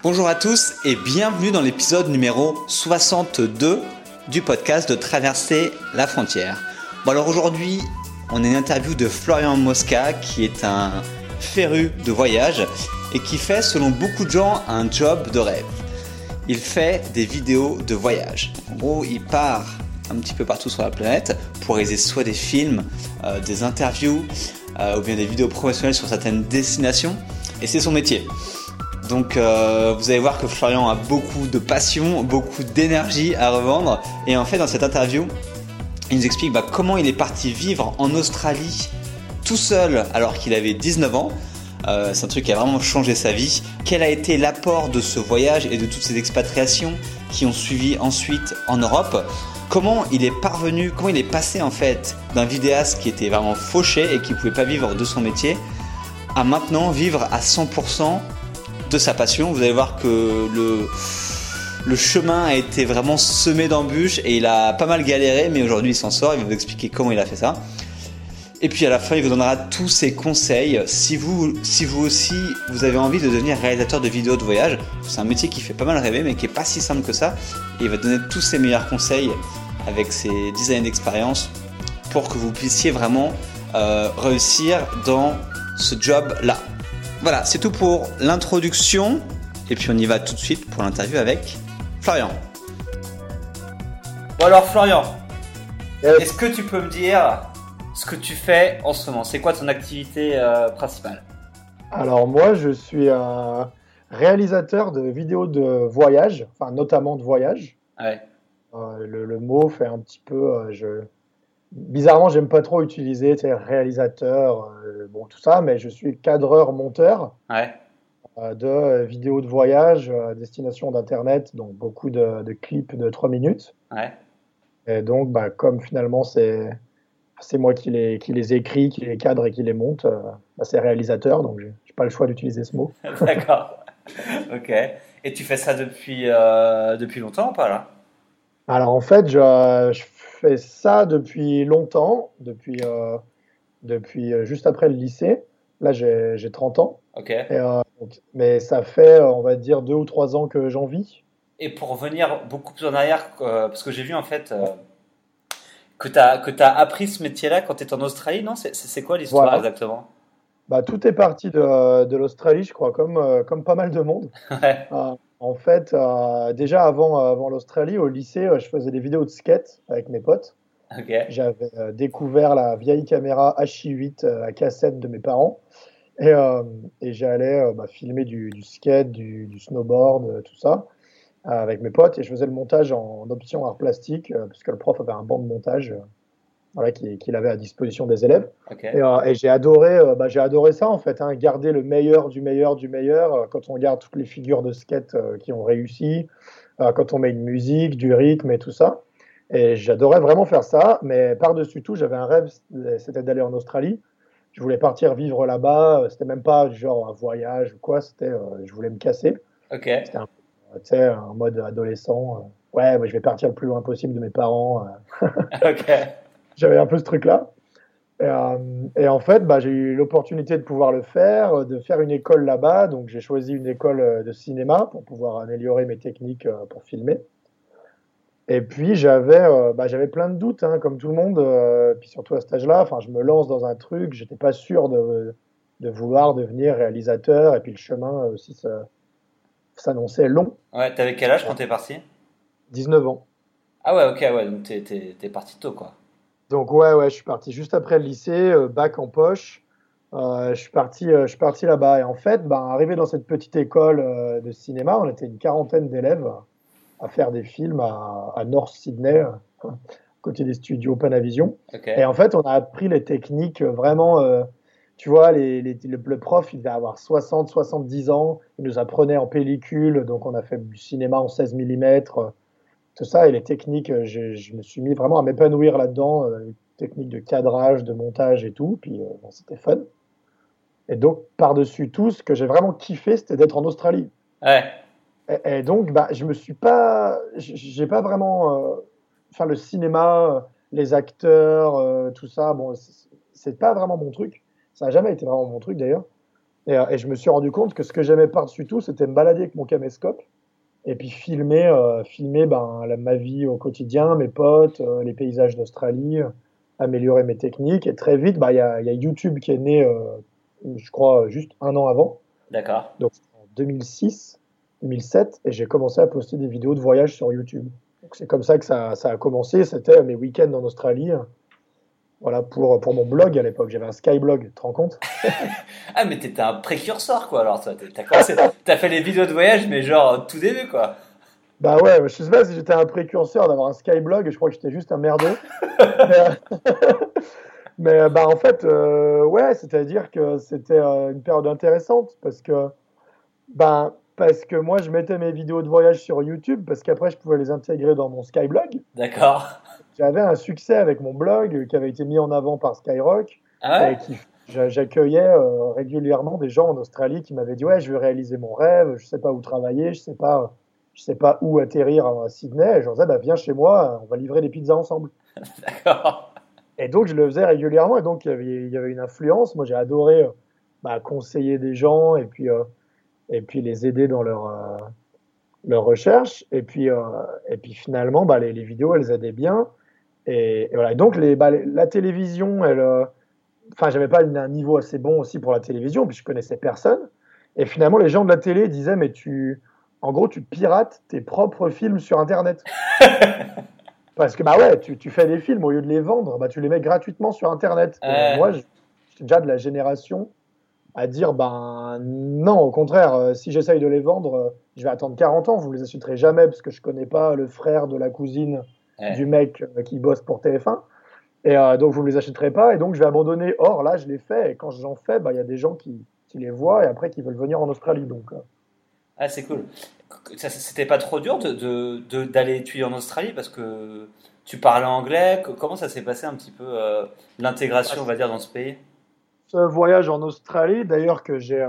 Bonjour à tous et bienvenue dans l'épisode numéro 62 du podcast de Traverser la frontière. Bon alors aujourd'hui, on a une interview de Florian Mosca qui est un féru de voyage et qui fait selon beaucoup de gens un job de rêve. Il fait des vidéos de voyage. En gros, il part un petit peu partout sur la planète pour réaliser soit des films, euh, des interviews euh, ou bien des vidéos professionnelles sur certaines destinations et c'est son métier. Donc euh, vous allez voir que Florian a beaucoup de passion, beaucoup d'énergie à revendre. Et en fait dans cette interview, il nous explique bah, comment il est parti vivre en Australie tout seul alors qu'il avait 19 ans. Euh, c'est un truc qui a vraiment changé sa vie. Quel a été l'apport de ce voyage et de toutes ces expatriations qui ont suivi ensuite en Europe? Comment il est parvenu, comment il est passé en fait d'un vidéaste qui était vraiment fauché et qui ne pouvait pas vivre de son métier à maintenant vivre à 100% de sa passion. Vous allez voir que le, chemin a été vraiment semé d'embûches et il a pas mal galéré, mais aujourd'hui il s'en sort. Il va vous expliquer comment il a fait ça. Et puis à la fin, il vous donnera tous ses conseils. Si vous, si vous aussi, vous avez envie de devenir réalisateur de vidéos de voyage, c'est un métier qui fait pas mal rêver, mais qui est pas si simple que ça. Il va donner tous ses meilleurs conseils avec ses 10 années d'expérience pour que vous puissiez vraiment euh, réussir dans ce job-là. Voilà, c'est tout pour l'introduction. Et puis on y va tout de suite pour l'interview avec Florian. Bon alors Florian, est-ce que tu peux me dire ce que tu fais en ce moment? C'est quoi ton activité euh, principale? Alors moi je suis un réalisateur de vidéos de voyage, enfin notamment de voyage. Ouais. Euh, le, mot fait un petit peu... Euh, je... Bizarrement j'aime pas trop utiliser réalisateur, bon tout ça, mais je suis cadreur-monteur. Ouais de vidéos de voyage à destination d'Internet, donc beaucoup de, de, clips de 3 minutes. Ouais. Et donc, bah, comme finalement c'est c'est moi qui les, qui les écris, qui les cadre et qui les monte, euh, bah, c'est réalisateur, donc j'ai pas le choix d'utiliser ce mot. D'accord. ok. Et tu fais ça depuis, euh, depuis longtemps ou pas là? Alors en fait, je, je, fais ça depuis longtemps, depuis, euh, depuis juste après le lycée. Là, j'ai 30 ans. Ok. Et, mais ça fait, on va dire, deux ou trois ans que j'en vis. Et pour revenir beaucoup plus en arrière, parce que j'ai vu en fait que tu as, as appris ce métier-là quand tu étais en Australie, non? C'est quoi l'histoire exactement? Bah, Tout est parti de, de l'Australie, je crois, comme, euh, comme pas mal de monde. Ouais. Euh, en fait, euh, déjà avant, avant l'Australie, au lycée, je faisais des vidéos de skate avec mes potes. Okay. J'avais découvert la vieille caméra HI8 à cassette de mes parents. Et, et j'allais bah, filmer du, du skate, du, du snowboard, tout ça avec mes potes et je faisais le montage en option art plastique euh, parce que le prof avait un banc de montage euh, voilà, qu'il avait à disposition des élèves. Okay. Et, euh, et j'ai adoré, bah, j'ai adoré ça en fait, hein, garder le meilleur du meilleur du meilleur quand on regarde toutes les figures de skate qui ont réussi, quand on met une musique, du rythme et tout ça. Et j'adorais vraiment faire ça, mais par-dessus tout, j'avais un rêve, c'était d'aller en Australie. Je voulais partir vivre là-bas. C'était même pas genre un voyage ou quoi. C'était, je voulais me casser. Okay. C'était en mode adolescent. ouais, je vais partir le plus loin possible de mes parents. ok. J'avais un peu ce truc-là. Et, euh, et, en fait, bah, j'ai eu l'opportunité de pouvoir le faire, de faire une école là-bas. Donc, j'ai choisi une école de cinéma pour pouvoir améliorer mes techniques euh, pour filmer. Et puis, j'avais euh, bah, plein de doutes, hein, comme tout le monde. Euh, puis surtout à cet âge-là, je me lance dans un truc, j'étais pas sûr de, de vouloir devenir réalisateur. Et puis, le chemin aussi, ça, s'annonçait long. Ouais, t'avais quel âge quand t'es parti? 19 ans. Ah ouais, ok, ouais, donc t'es parti tôt, quoi. Donc ouais, ouais, je suis parti juste après le lycée, euh, bac en poche. Euh, je suis parti, euh, je suis parti là-bas. Et en fait, ben, arrivé dans cette petite école euh, de cinéma, on était une quarantaine d'élèves à faire des films à, à North Sydney, côté des studios Panavision. Okay. Et en fait, on a appris les techniques vraiment tu vois, les, les, le, le, prof, il devait avoir 60, 70 ans. Il nous apprenait en pellicule, donc on a fait du cinéma en 16 mm, tout ça. Et les techniques, je, je me suis mis vraiment à m'épanouir là-dedans, euh, techniques de cadrage, de montage et tout. Puis euh, bon, c'était fun. Et donc, par-dessus tout, ce que j'ai vraiment kiffé, c'était d'être en Australie. Ouais. Et, et, donc, bah, je me suis pas, j'ai pas vraiment, euh, enfin, le cinéma, les acteurs, euh, tout ça, bon, c'est pas vraiment mon truc. Ça n'a jamais été vraiment mon truc d'ailleurs. Et, et, je me suis rendu compte que ce que j'aimais par-dessus tout, c'était me balader avec mon caméscope et puis filmer, euh, filmer ben, la, ma vie au quotidien, mes potes, euh, les paysages d'Australie, améliorer mes techniques. Et très vite, bah, il bah, y, y, a YouTube qui est né, euh, je crois, juste un an avant. D'accord. Donc en 2006, 2007, et j'ai commencé à poster des vidéos de voyage sur YouTube. C'est comme ça que ça, ça a commencé. C'était mes week-ends en Australie. Voilà, pour, pour mon blog à l'époque, j'avais un Skyblog, tu te rends compte? Ah, mais t'étais un précurseur, quoi, alors, t'as fait les vidéos de voyage, mais genre, tout début, quoi. Bah ouais, je sais pas si j'étais un précurseur d'avoir un Skyblog, je crois que j'étais juste un merdeux. mais, mais, bah en fait, euh, ouais, c'est-à-dire que c'était euh, une période intéressante, parce que, bah, parce que moi, je mettais mes vidéos de voyage sur YouTube, parce qu'après, je pouvais les intégrer dans mon Skyblog. D'accord j'avais un succès avec mon blog qui avait été mis en avant par Skyrock. Ah j'accueillais euh, régulièrement des gens en Australie qui m'avaient dit ouais je veux réaliser mon rêve, je sais pas où travailler, je sais pas je sais pas où atterrir à Sydney. Et je disais bah, viens chez moi, on va livrer des pizzas ensemble. D'accord. Et donc je le faisais régulièrement et donc il y avait, une influence. Moi j'ai adoré euh, bah, conseiller des gens et puis euh, et puis les aider dans leur leur recherche. Et puis et puis finalement bah, les, les vidéos elles aidaient bien. Et, voilà. donc, les, bah, la télévision, elle, euh, enfin, j'avais pas un niveau assez bon aussi pour la télévision, puis je connaissais personne. Et finalement, les gens de la télé disaient, mais tu, en gros, tu pirates tes propres films sur Internet. Parce que, bah ouais, tu, tu, fais des films, au lieu de les vendre, bah, tu les mets gratuitement sur Internet. Moi, j'étais déjà de la génération à dire, ben non, au contraire, euh, si j'essaye de les vendre, euh, je vais attendre 40 ans, vous les achèterez jamais parce que je connais pas le frère de la cousine du mec euh, qui bosse pour TF1. Et euh, donc, vous ne les achèterez pas. Et donc, je vais abandonner. Or, là, je l'ai fait. Et quand j'en fais, bah, il y a des gens qui, qui, les voient et après qui veulent venir en Australie. Donc, euh. Ah, c'est cool. C'était pas trop dur d'aller de, de, étudier en Australie parce que tu parlais anglais. Comment ça s'est passé un petit peu l'intégration, on va dire, dans ce pays? Ce voyage en Australie, d'ailleurs que j'ai euh,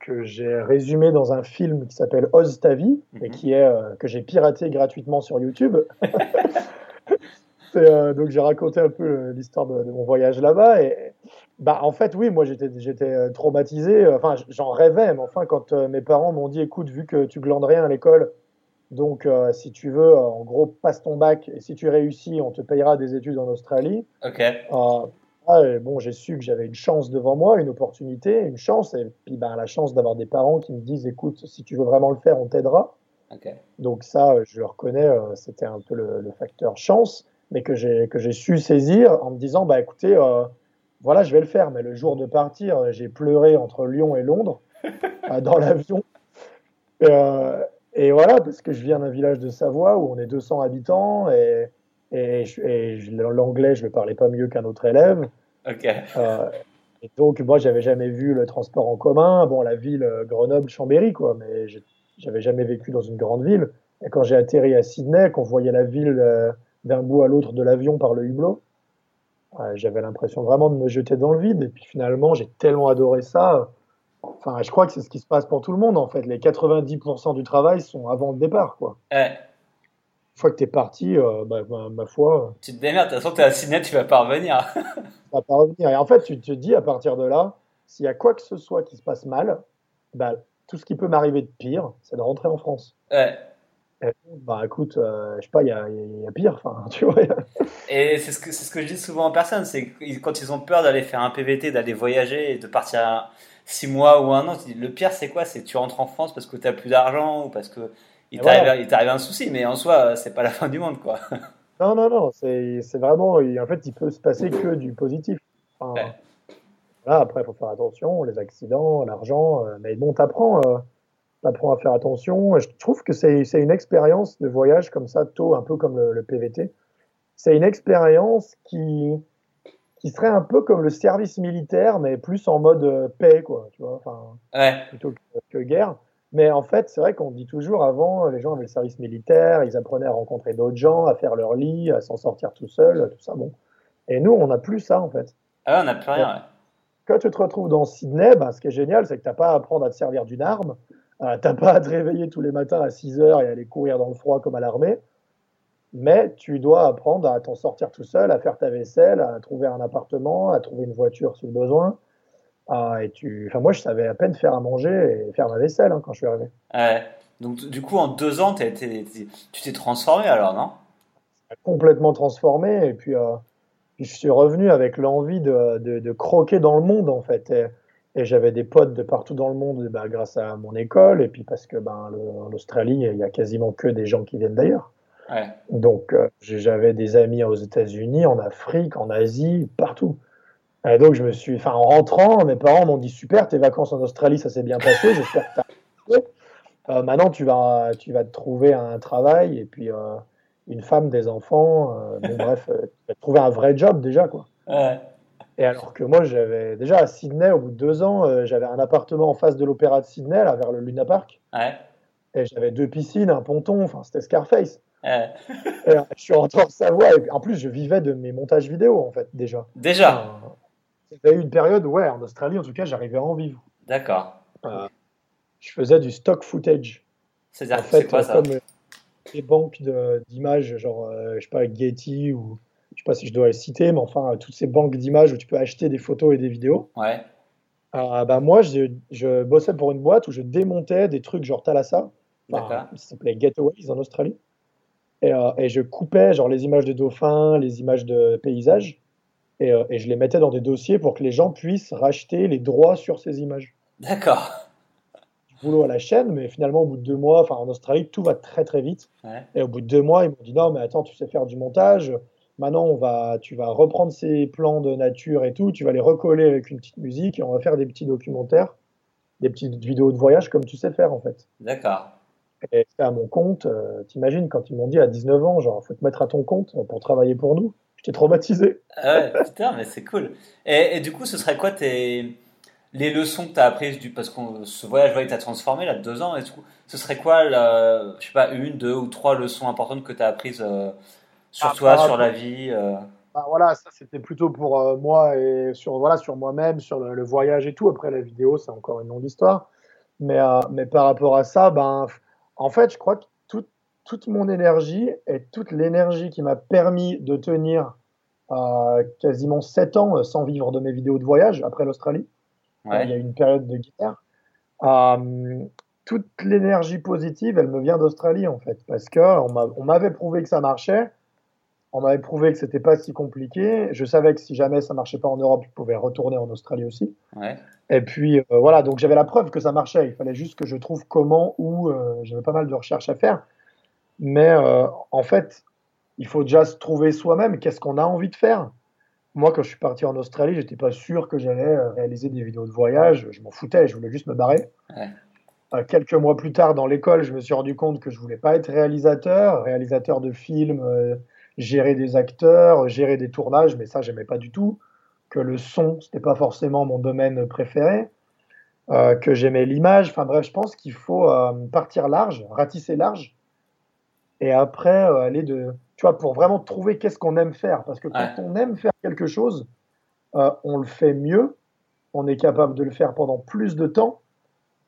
que j'ai résumé dans un film qui s'appelle Oz ta vie et mhm. qui est euh, que j'ai piraté gratuitement sur YouTube. euh, donc j'ai raconté un peu l'histoire de, mon voyage là-bas et bah en fait oui moi j'étais j'étais traumatisé enfin j'en rêvais mais enfin quand mes parents m'ont dit écoute vu que tu glandes rien à l'école donc si tu veux en gros passe ton bac et si tu réussis on te payera des études en Australie. Ok ah, bon, j'ai su que j'avais une chance devant moi, une opportunité, une chance, et puis ben, la chance d'avoir des parents qui me disent écoute, si tu veux vraiment le faire, on t'aidera. Donc, ça, je le reconnais, euh, c'était un peu le, facteur chance, mais que j'ai, que j'ai su saisir en me disant bah écoutez, euh, voilà, je vais le faire. Mais le jour de partir, j'ai pleuré entre Lyon et Londres euh, dans l'avion. et voilà, parce que je viens d'un village de Savoie où on est 200 habitants et et, l'anglais, je ne le parlais pas mieux qu'un autre élève. Euh, et donc, moi, j'avais jamais vu le transport en commun. Bon, la ville euh, Grenoble, Chambéry, quoi, mais j'avais jamais vécu dans une grande ville. Et quand j'ai atterri à Sydney, qu'on voyait la ville euh, d'un bout à l'autre de l'avion par le hublot, j'avais l'impression vraiment de me jeter dans le vide. Et puis finalement, j'ai tellement adoré ça. Enfin, je crois que c'est ce qui se passe pour tout le monde, en fait. Les 90% du travail sont avant le départ, quoi une fois que tu es parti, euh, bah, ma, foi. Tu te démerdes, de toute façon, tu es à Sydney, tu vas pas revenir. tu vas pas revenir. Et en fait, tu te dis à partir de là, s'il y a quoi que ce soit qui se passe mal, bah, tout ce qui peut m'arriver de pire, c'est de rentrer en France. Ouais. bah écoute, euh, je sais pas, il y a, y a, pire, enfin, tu vois. Et c'est ce, que, c'est ce que je dis souvent en personne, c'est quand ils ont peur d'aller faire un PVT, d'aller voyager et de partir six mois ou un an, tu dis, le pire c'est quoi? C'est tu rentres en France parce que tu n'as plus d'argent ou parce que il t'arrive un souci, mais en soi, c'est pas la fin du monde, quoi. Non, non, non, c'est vraiment, en fait, il peut se passer que du positif. Enfin, après, il faut faire attention, les accidents, l'argent, euh, mais bon, t'apprends, euh, apprends à faire attention. Je trouve que c'est une expérience de voyage comme ça, tôt, un peu comme le, PVT. C'est une expérience qui, qui serait un peu comme le service militaire, mais plus en mode euh, paix, quoi, tu vois, enfin, plutôt que guerre. Mais en fait, c'est vrai qu'on dit toujours avant, les gens avaient le service militaire, ils apprenaient à rencontrer d'autres gens, à faire leur lit, à s'en sortir tout seul, tout ça. Bon. Et nous, on n'a plus ça en fait. Ah, on n'a plus rien. Quand tu te retrouves dans Sydney, ben, ce qui est génial, c'est que tu n'as pas à apprendre à te servir d'une arme, euh, tu n'as pas à te réveiller tous les matins à 6 heures et aller courir dans le froid comme à l'armée, mais tu dois apprendre à t'en sortir tout seul, à faire ta vaisselle, à trouver un appartement, à trouver une voiture si besoin. Ah, et tu... enfin, moi, je savais à peine faire à manger et faire ma vaisselle hein, quand je suis arrivé. Ouais. Donc, du coup, en deux ans, tu t'es transformé alors, non? Complètement transformé. Et puis, euh, je suis revenu avec l'envie de, de, croquer dans le monde, en fait. Et, j'avais des potes de partout dans le monde bah, grâce à mon école. Et puis, parce que ben, en Australie, il y a quasiment que des gens qui viennent d'ailleurs. Ouais. Donc, euh, j'avais des amis aux États-Unis, en Afrique, en Asie, partout. Et donc, je me suis, enfin, en rentrant, mes parents m'ont dit super, tes vacances en Australie, ça s'est bien passé. J'espère que tu as. Euh, maintenant, tu vas, tu vas te trouver un travail et puis euh, une femme, des enfants. Euh, bref, tu vas te trouver un vrai job déjà, quoi. Ouais. Et alors que moi, j'avais déjà à Sydney, au bout de deux ans, j'avais un appartement en face de l'opéra de Sydney, là, vers le Luna Park. Ouais. Et j'avais deux piscines, un ponton, enfin, c'était Scarface. Ouais. Et, je suis rentré en Savoie. Et en plus, je vivais de mes montages vidéo, en fait, déjà. Déjà il y a eu une période, ouais, en Australie, en tout cas, j'arrivais à en vivre. D'accord. Euh, je faisais du stock footage. C'est-à-dire en fait, quoi ça comme les banques d'images, genre, euh, je sais pas, Getty ou je sais pas si je dois les citer, mais enfin, toutes ces banques d'images où tu peux acheter des photos et des vidéos. Ouais. Euh, bah, moi, je, je, bossais pour une boîte où je démontais des trucs genre Thalassa. Ça s'appelait Getaways en Australie. Et, et, je coupais genre les images de dauphins, les images de paysages. Euh, et, je les mettais dans des dossiers pour que les gens puissent racheter les droits sur ces images. D'accord. Du boulot à la chaîne, mais finalement, au bout de deux mois, enfin en Australie, tout va très très vite. Et au bout de deux mois, ils m'ont dit non, mais attends, tu sais faire du montage. Maintenant, on va, tu vas reprendre ces plans de nature et tout, tu vas les recoller avec une petite musique et on va faire des petits documentaires, des petites vidéos de voyage comme tu sais faire en fait. D'accord. Et à mon compte. Euh, t'imagines quand ils m'ont dit à 19 ans, genre, faut te mettre à ton compte pour travailler pour nous. J'étais traumatisé. Ah ouais, putain, mais c'est cool. Et, et, du coup, ce serait quoi tes, les leçons que tu as apprises du, parce que ce voyage t'a transformé là, deux ans, et coup, ce serait quoi, la, je sais pas, une, deux ou trois leçons importantes que tu as apprises euh, sur ah, toi, sur la vie euh... bah, Voilà, ça c'était plutôt pour euh, moi et sur, voilà, sur moi-même, sur le, voyage et tout. Après, la vidéo, c'est encore une longue histoire. Mais, mais par rapport à ça, ben, en fait, je crois que toute mon énergie et toute l'énergie qui m'a permis de tenir euh, quasiment 7 ans euh, sans vivre de mes vidéos de voyage après l'Australie. Il y a une période de guerre. Euh, toute l'énergie positive, elle me vient d'Australie en fait, parce qu'on m'avait prouvé que ça marchait, on m'avait prouvé que c'était pas si compliqué. Je savais que si jamais ça marchait pas en Europe, je pouvais retourner en Australie aussi. Et puis voilà, donc j'avais la preuve que ça marchait. Il fallait juste que je trouve comment, où. j'avais pas mal de recherches à faire. Mais euh, en fait, il faut déjà se trouver soi-même. Qu'est-ce qu'on a envie de faire? Moi, quand je suis parti en Australie, j'étais pas sûr que j'allais euh, réaliser des vidéos de voyage. Je m'en foutais, je voulais juste me barrer. Euh, quelques mois plus tard, dans l'école, je me suis rendu compte que je voulais pas être réalisateur, réalisateur de films, gérer des acteurs, gérer des tournages, mais ça, j'aimais pas du tout. Que le son, c'était pas forcément mon domaine préféré. que j'aimais l'image. Enfin bref, je pense qu'il faut partir large, ratisser large et après euh, aller de, tu vois, pour vraiment trouver qu'est-ce qu'on aime faire. Parce que quand on aime faire quelque chose, euh, on le fait mieux, on est capable de le faire pendant plus de temps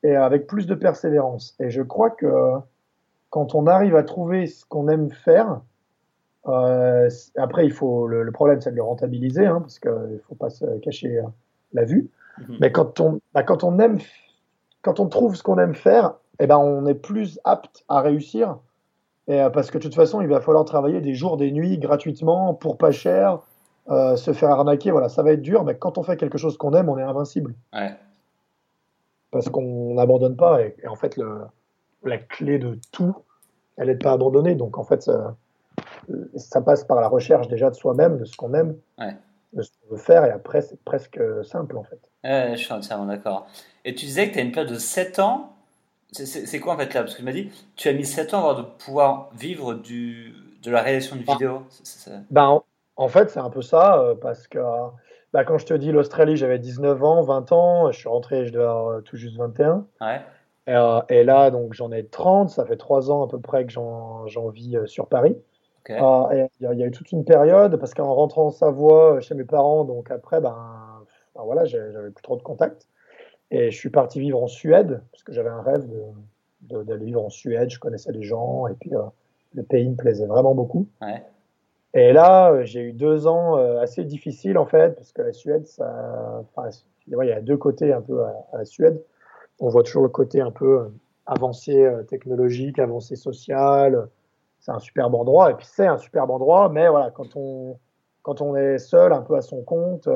et avec plus de persévérance. Et je crois que quand on arrive à trouver ce qu'on aime faire, euh, après, il faut le, problème, c'est de le rentabiliser, hein, parce qu'il ne faut pas se cacher la vue. Mhm. Mais quand on, bah, quand on aime, quand on trouve ce qu'on aime faire, eh ben, on est plus apte à réussir et, euh, parce que de toute façon, il va falloir travailler des jours, des nuits gratuitement pour pas cher, euh, se faire arnaquer. Voilà, ça va être dur, mais quand on fait quelque chose qu'on aime, on est invincible. Ouais. Parce qu'on n'abandonne pas. Et, en fait, le, la clé de tout, elle n'est pas abandonnée. Donc en fait, ça, ça, passe par la recherche déjà de soi-même, de ce qu'on aime, de ce qu'on veut faire. Et après, c'est presque simple en fait. Ouais, je suis entièrement d'accord. Et tu disais que tu as une période de 7 ans c'est quoi en fait là? Parce que tu m'as dit, tu as mis 7 ans avant de pouvoir vivre du, de la réalisation de ah. vidéo. Ben, en fait, c'est un peu ça, euh, parce que bah, quand je te dis l'Australie, j'avais 19 ans, 20 ans, je suis rentré, je devais avoir euh, tout juste 21. Ouais. Euh, et, là, donc j'en ai 30, ça fait 3 ans à peu près que j'en vis sur Paris. Il y, a eu toute une période, parce qu'en rentrant en Savoie chez mes parents, donc après, ben, ben voilà, j'avais plus trop de contacts. Et je suis parti vivre en Suède, parce que j'avais un rêve d'aller de, vivre en Suède. Je connaissais des gens, et puis euh, le pays me plaisait vraiment beaucoup. Et là, euh, j'ai eu deux ans euh, assez difficiles, en fait, parce que la Suède, ça, il y a deux côtés un peu à, la Suède. On voit toujours le côté un peu avancé technologique, avancé social. C'est un superbe endroit, et puis c'est un superbe endroit, mais voilà, quand on, quand on est seul, un peu à son compte,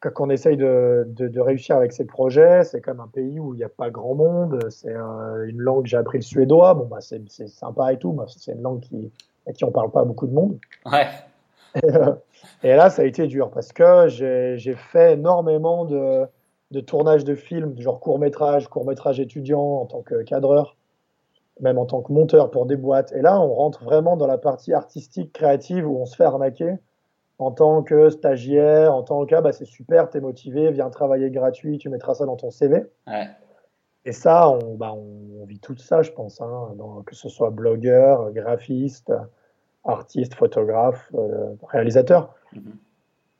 quand on essaye de, de, réussir avec ses projets, c'est comme un pays où il n'y a pas grand monde. C'est une langue, j'ai appris le suédois. Bon, bah, c'est sympa et tout. mais c'est une langue qui, à qui on parle pas beaucoup de monde. Ouais. Et, là, ça a été dur parce que j'ai fait énormément de, de tournages de films, genre court métrage, court métrage étudiant en tant que cadreur, même en tant que monteur pour des boîtes. Et là, on rentre vraiment dans la partie artistique, créative où on se fait arnaquer en tant que stagiaire, en tant que ah, bah, c'est super, t'es motivé, viens travailler gratuit, tu mettras ça dans ton CV. Et ça, on, bah, on, vit tout ça, je pense, hein, que ce soit blogueur, graphiste, artiste, photographe, euh, réalisateur. Mhm.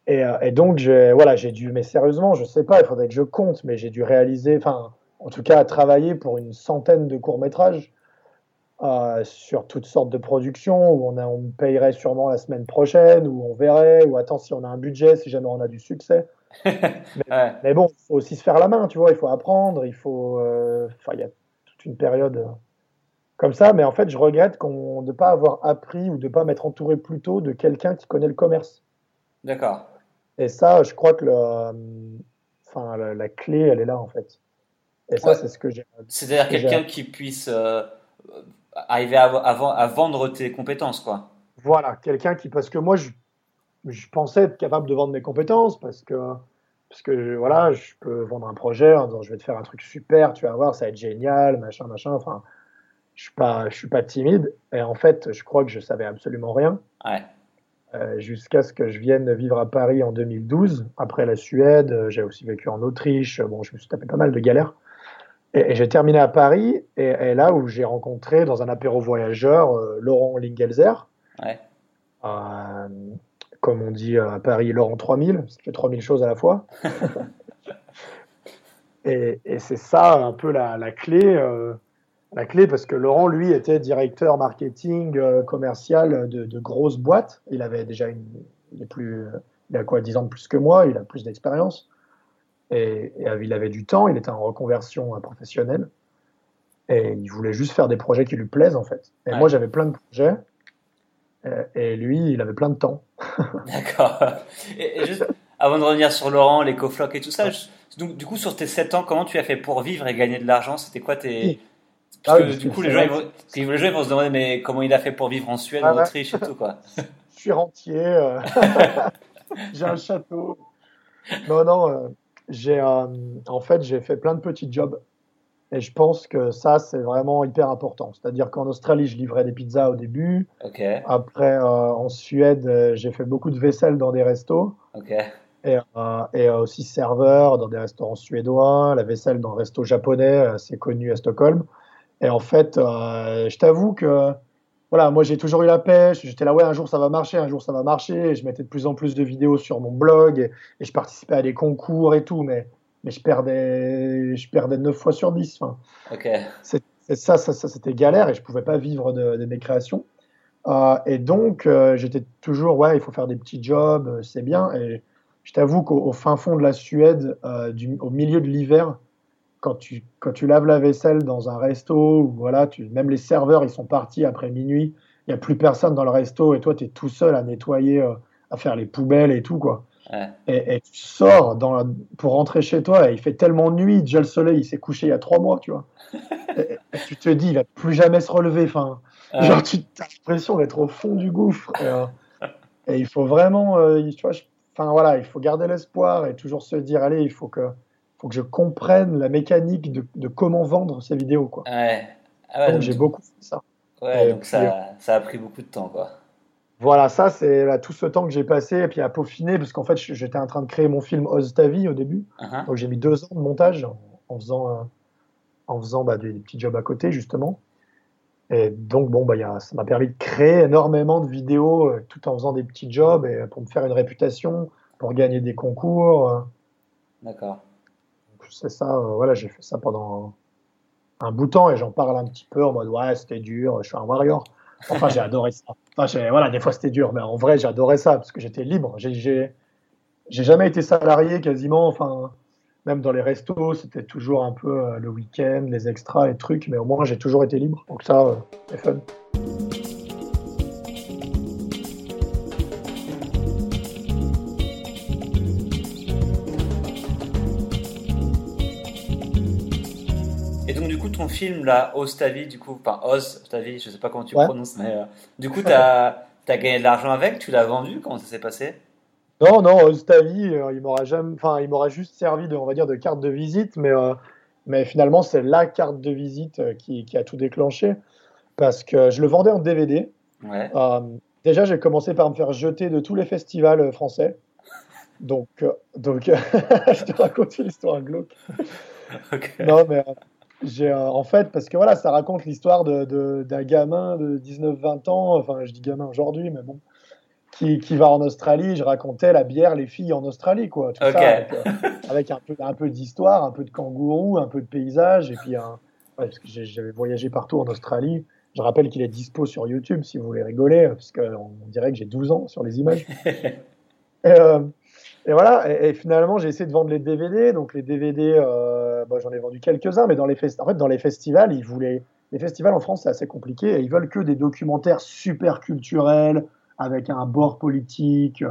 Et, euh, et, donc, voilà, j'ai dû, mais sérieusement, je sais pas, il faudrait que je compte, mais j'ai dû réaliser, enfin, en tout cas, travailler pour une centaine de courts-métrages euh, sur toutes sortes de productions où on, a, on payerait sûrement la semaine prochaine, où on verrait, ou attends si on a un budget, si jamais on a du succès. mais, bon, il faut aussi se faire la main, tu vois, il faut apprendre, il faut. Euh, enfin, il y a toute une période euh, comme ça, mais en fait, je regrette qu'on, de ne pas avoir appris ou de ne pas m'être entouré plus tôt de quelqu'un qui connaît le commerce. D'accord. Et ça, je crois que le, enfin, la, clé, elle est là, en fait. Et ça, c'est ce que j'ai. C'est-à-dire quelqu'un qui puisse arriver à, à, vendre tes compétences, quoi. Voilà, quelqu'un qui, parce que moi, je, je, pensais être capable de vendre mes compétences, parce que, parce que voilà, je peux vendre un projet en disant je vais te faire un truc super, tu vas voir, ça va être génial, machin, machin. Enfin, je suis pas, je suis pas timide. Et en fait, je crois que je savais absolument rien. Ouais. Euh, jusqu'à ce que je vienne vivre à Paris en 2012. Après la Suède, j'ai aussi vécu en Autriche. Bon, je me suis tapé pas mal de galères. Et, j'ai terminé à Paris, et, là où j'ai rencontré dans un apéro voyageur euh, Laurent Lingelzer. Ouais. Euh, comme on dit à Paris, Laurent 3000, parce qu'il fait 3000 choses à la fois. et, c'est ça un peu la, clé. Euh, la clé, parce que Laurent, lui, était directeur marketing commercial de, de, grosses boîtes. Il avait déjà une. Il, est plus, il a quoi, 10 ans de plus que moi, il a plus d'expérience. Et, il avait du temps, il était en reconversion euh, professionnelle. Et il voulait juste faire des projets qui lui plaisent, en fait. Et moi, j'avais plein de projets. Et, lui, il avait plein de temps. D'accord. Et, juste, avant de revenir sur Laurent, les coflocs et tout ça, donc, du coup, sur tes 7 ans, comment tu as fait pour vivre et gagner de l'argent? C'était quoi tes. Parce ah que du coup, les gens, vont, les gens, vont, se demander mais comment il a fait pour vivre en Suède, ah en Autriche et tout, quoi? Je suis rentier. Euh, j'ai un château. Non, non. Euh, j'ai euh, en fait j'ai fait plein de petits jobs et je pense que ça c'est vraiment hyper important. C'est-à-dire qu'en Australie je livrais des pizzas au début. Après euh, en Suède euh, j'ai fait beaucoup de vaisselle dans des restos. Et, et aussi serveur dans des restaurants suédois, la vaisselle dans un resto japonais, assez connu à Stockholm. Et en fait, je t'avoue que voilà, moi j'ai toujours eu la pêche. J'étais là, ouais, un jour ça va marcher, un jour ça va marcher. je mettais de plus en plus de vidéos sur mon blog et, je participais à des concours et tout, mais, mais je perdais, je perdais 9 fois sur 10. Enfin, c'est, ça, ça, ça c'était galère et je pouvais pas vivre de, mes créations. Euh, et donc euh, j'étais toujours, ouais, il faut faire des petits jobs, euh, c'est bien. Et je t'avoue qu'au fin fond de la Suède, du, au milieu de l'hiver, quand tu, quand tu laves la vaisselle dans un resto, voilà, tu, même les serveurs, ils sont partis après minuit, il n'y a plus personne dans le resto et toi, tu es tout seul à nettoyer, euh, à faire les poubelles et tout, quoi. Et, tu sors dans pour rentrer chez toi et il fait tellement nuit, déjà le soleil, il s'est couché il y a trois mois, tu vois. et, tu te dis, il va plus jamais se relever. Enfin, genre, tu as l'impression d'être au fond du gouffre. Et, euh, il faut vraiment, euh, tu vois, enfin voilà, il faut garder l'espoir et toujours se dire, allez, il faut que faut que je comprenne la mécanique de, comment vendre ces vidéos. Quoi. Ouais. Ah donc, j'ai beaucoup fait ça. Ouais, donc ça, ça, a pris beaucoup de temps. Quoi. Voilà, ça, c'est là, tout ce temps que j'ai passé, et puis à peaufiner, parce qu'en fait, j'étais en train de créer mon film Ose ta vie au début. Uh-huh. Donc j'ai mis deux ans de montage en, faisant, euh, en faisant bah, des, petits jobs à côté, justement. Et donc, bon, bah, y a, ça m'a permis de créer énormément de vidéos euh, tout en faisant des petits jobs et pour me faire une réputation, pour gagner des concours. Euh. D'accord c'est ça, euh, voilà, j'ai fait ça pendant un bout de temps et j'en parle un petit peu en mode ouais, c'était dur, je suis un warrior. Enfin, j'ai adoré ça. Enfin, voilà, des fois c'était dur, mais en vrai, j'adorais ça parce que j'étais libre. J'ai jamais été salarié quasiment. Enfin, même dans les restos, c'était toujours un peu euh, le week-end, les extras, les trucs, mais au moins j'ai toujours été libre. Donc ça, euh, c'est fun. Et donc, du coup, ton film, là, Oz ta vie, du coup, enfin, Oz ta vie, je sais pas comment tu prononces, mais euh, du coup, tu as, gagné de l'argent avec, tu l'as vendu, comment ça s'est passé? Non, non, Oz ta vie, euh, il m'aura jamais, enfin, il m'aura juste servi de, on va dire, de carte de visite, mais, euh, mais finalement, c'est la carte de visite qui, qui, a tout déclenché, parce que je le vendais en DVD. Ouais. déjà, j'ai commencé par me faire jeter de tous les festivals français. Donc, donc je te raconte l'histoire glauque. Okay. Non, mais j'ai euh, en fait, parce que voilà, ça raconte l'histoire d'un de, d'un gamin de 19-20 ans, enfin je dis gamin aujourd'hui, mais bon, qui, qui, va en Australie. Je racontais la bière, les filles en Australie, quoi. Tout okay. ça avec, euh, avec, un peu, un peu d'histoire, un peu de kangourou, un peu de paysage, et puis un, ouais, parce que j'avais voyagé partout en Australie. Je rappelle qu'il est dispo sur YouTube si vous voulez rigoler, parce qu'on dirait que j'ai 12 ans sur les images. et, euh, et voilà, et, et finalement, j'ai essayé de vendre les DVD. Donc, les DVD, euh, bah, j'en ai vendu quelques-uns, mais dans les, en fait, dans les festivals, ils voulaient. Les festivals en France, c'est assez compliqué. Et ils veulent que des documentaires super culturels, avec un bord politique.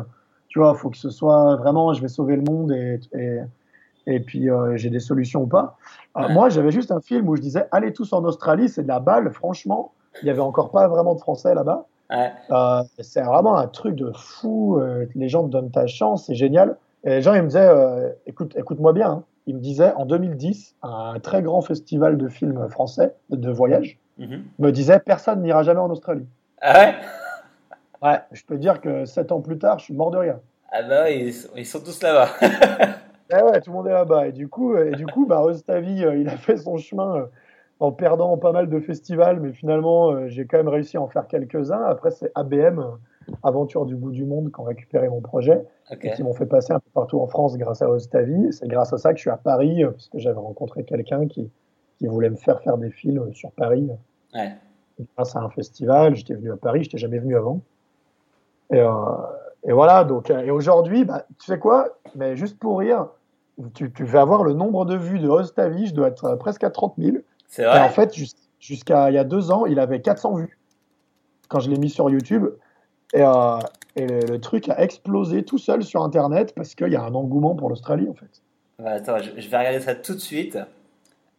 Tu vois, il faut que ce soit vraiment, je vais sauver le monde et, et, et puis euh, j'ai des solutions ou pas. Alors, ouais. Moi, j'avais juste un film où je disais, allez tous en Australie, c'est de la balle, franchement. Il n'y avait encore pas vraiment de français là-bas. Ouais. Euh, c'est vraiment un truc de fou. Euh, les gens te donnent ta chance, c'est génial. Et les gens, ils me disaient, euh, écoute, écoute-moi bien. Hein. Ils me disaient, en 2010, un très grand festival de films français, de voyage, mm -hmm. me disait, personne n'ira jamais en Australie. Ah ouais? Ouais, je peux dire que sept ans plus tard, je suis mort de rire. Ah bah ils, ils sont tous là-bas. eh ouais, tout le monde est là-bas. Et du coup, et du coup bah, Ostavi, il a fait son chemin en perdant pas mal de festivals, mais finalement, euh, j'ai quand même réussi à en faire quelques-uns. Après, c'est ABM, euh, Aventure du bout du monde, qui ont récupéré mon projet okay. et qui m'ont fait passer un peu partout en France grâce à Ostavi. C'est grâce à ça que je suis à Paris, euh, parce que j'avais rencontré quelqu'un qui, qui voulait me faire faire des films sur Paris. Ouais. Grâce à un festival, j'étais venu à Paris, j'étais jamais venu avant. Et, euh, et voilà, donc, et aujourd'hui, bah, tu sais quoi? Mais juste pour rire, tu, tu vas avoir le nombre de vues de Ostavi, je dois être presque à 30 000. C'est vrai. Et en fait, jusqu'à il y a deux ans, il avait 400 vues quand je l'ai mis sur YouTube. Et, euh, et le, le, truc a explosé tout seul sur Internet parce qu'il y a un engouement pour l'Australie, en fait. Bah, attends, je, je, vais regarder ça tout de suite.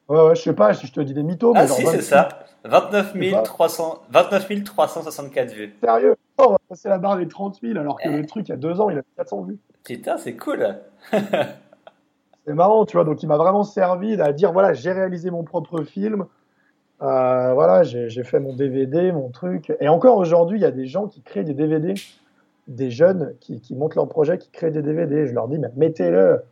Ouais, ouais, je sais pas si je te dis des mythos. Ah, mais si, c'est ça. 29, 300, 29 364 vues. Sérieux? Oh, On va passer la barre des 30 000 alors que eh. le truc, il y a deux ans, il avait 400 vues. Putain, c'est cool. c'est marrant, tu vois. Donc, il m'a vraiment servi à dire voilà, j'ai réalisé mon propre film. Euh, voilà, j'ai fait mon DVD, mon truc. Et encore aujourd'hui, il y a des gens qui créent des DVD, des jeunes qui, qui, montent leur projet, qui créent des DVD. Je leur dis, mais mettez-le,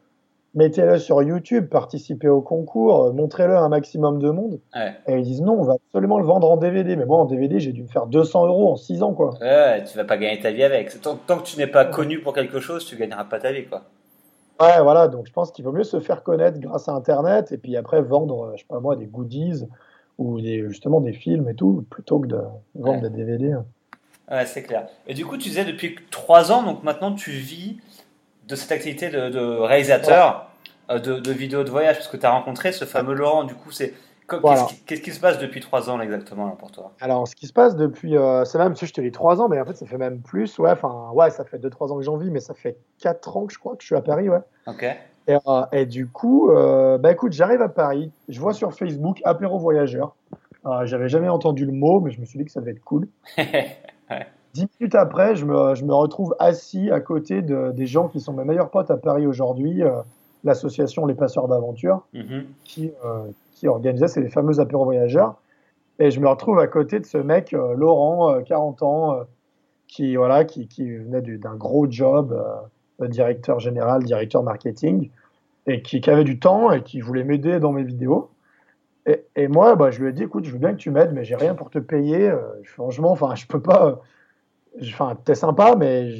mettez-le sur YouTube, participez au concours, montrez-le à un maximum de monde. Ouais. Et ils disent non, on va absolument le vendre en DVD. Mais moi, en DVD, j'ai dû me faire 200 euros en 6 ans, quoi. Ouais, tu vas pas gagner ta vie avec. Tant, tant que tu n'es pas connu pour quelque chose, tu gagneras pas ta vie, quoi. Ouais, voilà. Donc, je pense qu'il vaut mieux se faire connaître grâce à Internet et puis après vendre, je sais pas moi, des goodies ou des, justement des films et tout, plutôt que de vendre ouais. des DVD. Ouais, c'est clair. Et du coup, tu disais depuis trois ans, donc maintenant tu vis de cette activité de, de réalisateur ouais. euh, de, de, vidéos de voyage, parce que tu as rencontré ce fameux Laurent. Du coup, c'est qu'est-ce voilà. qui, qui, se passe depuis trois ans exactement là, pour toi Alors, ce qui se passe depuis, euh, c'est même, si je te dis trois ans, mais en fait, ça fait même plus. Ouais, enfin, ouais, ça fait deux, trois ans que j'en vis, mais ça fait quatre ans que je crois que je suis à Paris, ouais. Ok. Et, euh, et, du coup, euh, bah écoute, j'arrive à Paris, je vois sur Facebook apéro voyageur. Euh, J'avais jamais entendu le mot, mais je me suis dit que ça devait être cool. ouais. Dix minutes après, je me, je me, retrouve assis à côté de, des gens qui sont mes meilleurs potes à Paris aujourd'hui, l'association Les Passeurs d'Aventure, mm -hmm. qui, qui organisait ces fameux apéros voyageurs. Et je me retrouve à côté de ce mec, euh, Laurent, 40 ans, qui, voilà, qui, qui venait d'un gros job directeur général, directeur marketing, et qui, avait du temps et qui voulait m'aider dans mes vidéos. Et, moi, bah, je lui ai dit, écoute, je veux bien que tu m'aides, mais j'ai rien pour te payer. Euh, franchement, enfin, je peux pas. Enfin, t'es sympa, mais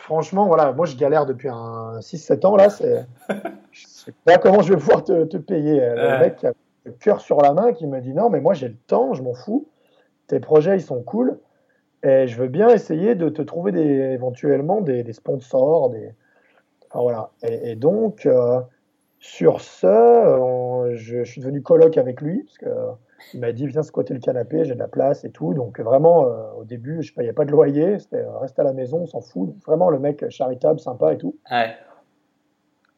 franchement, voilà, moi, je galère depuis un 6-7 ans là. C'est, je sais pas comment je vais pouvoir te, te payer. Le ouais. mec qui a le cœur sur la main qui me dit, non, mais moi, j'ai le temps, je m'en fous. Tes projets, ils sont cool. Et je veux bien essayer de te trouver des, éventuellement des, des sponsors. Des... Enfin, voilà. Et, et donc, euh, sur ce, je, suis devenu coloc avec lui, parce que il m'a dit viens squatter le canapé, j'ai de la place et tout. Donc vraiment, au début, je payais pas de loyer, c'était reste à la maison, on s'en fout. vraiment le mec charitable, sympa et tout. Ouais.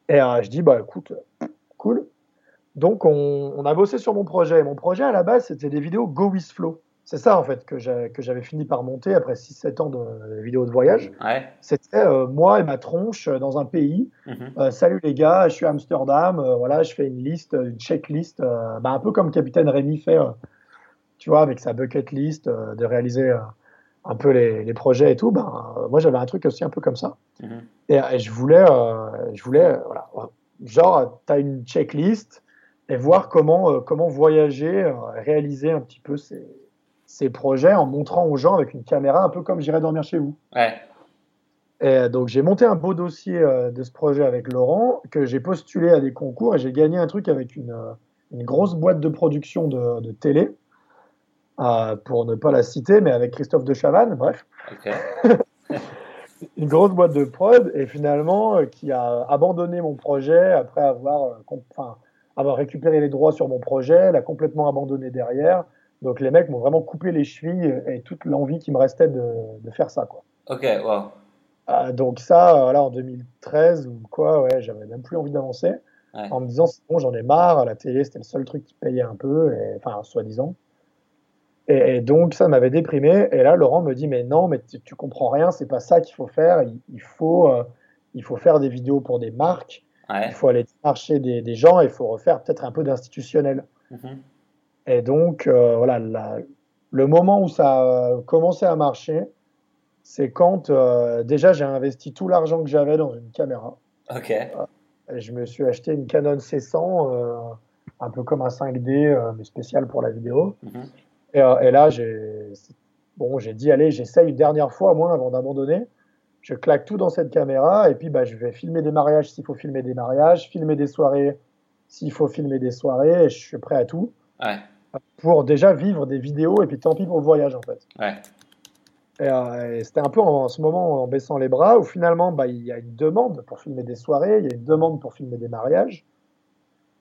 Et je dis bah écoute, cool. Donc on, on, a bossé sur mon projet. Mon projet à la base, c'était des vidéos Go with Flow. C'est ça, en fait, que j'avais fini par monter après 6-7 ans de, vidéos de voyage. Ouais. C'était euh, moi et ma tronche euh, dans un pays. Mhm. Euh, salut les gars, je suis à Amsterdam. voilà, je fais une liste, une checklist, bah, un peu comme Capitaine Rémi fait, tu vois, avec sa bucket list de réaliser un peu les, les, projets et tout. Ben, moi, j'avais un truc aussi un peu comme ça. Mhm. et, et, je voulais, je voulais voilà, genre, tu as une checklist et voir comment, comment voyager, réaliser un petit peu ces ces projets en montrant aux gens avec une caméra, un peu comme j'irai dormir chez vous. Ouais. Et donc j'ai monté un beau dossier euh, de ce projet avec Laurent, que j'ai postulé à des concours et j'ai gagné un truc avec une, euh, une grosse boîte de production de, de télé, euh, pour ne pas la citer, mais avec Christophe de Chavannes, bref. une grosse boîte de prod et finalement qui a abandonné mon projet après avoir, enfin, avoir récupéré les droits sur mon projet, l'a complètement abandonné derrière donc les mecs m'ont vraiment coupé les chevilles et toute l'envie qui me restait de, faire ça. Quoi. Ok, wow. Ah, donc ça, voilà, en 2013 ou quoi, ouais, j'avais même plus envie d'avancer. En me disant, c'est bon, j'en ai marre, la télé, c'était le seul truc qui payait un peu, et, enfin, soi-disant. Et, donc ça m'avait déprimé. Et là, Laurent me dit, mais non, mais tu, comprends rien, c'est pas ça qu'il faut faire. Il, faut, euh, il faut faire des vidéos pour des marques. Il faut aller marcher des, des gens, il faut refaire peut-être un peu d'institutionnel. Mm-hmm. Et donc, euh, voilà, le moment où ça a commencé à marcher, c'est quand euh, déjà j'ai investi tout l'argent que j'avais dans une caméra. Ok. Et je me suis acheté une Canon C100, euh, un peu comme un 5D, mais spécial pour la vidéo. Mhm. et, et, là, j'ai bon, j'ai dit, allez, j'essaye une dernière fois, moins avant d'abandonner. Je claque tout dans cette caméra et puis bah, je vais filmer des mariages s'il faut filmer des mariages, filmer des soirées s'il faut filmer des soirées. Et je suis prêt à tout. Ouais pour déjà vivre des vidéos et puis tant pis pour le voyage en fait. Ouais. Euh, et, c'était un peu en, ce moment en baissant les bras où finalement bah, il y a une demande pour filmer des soirées, il y a une demande pour filmer des mariages.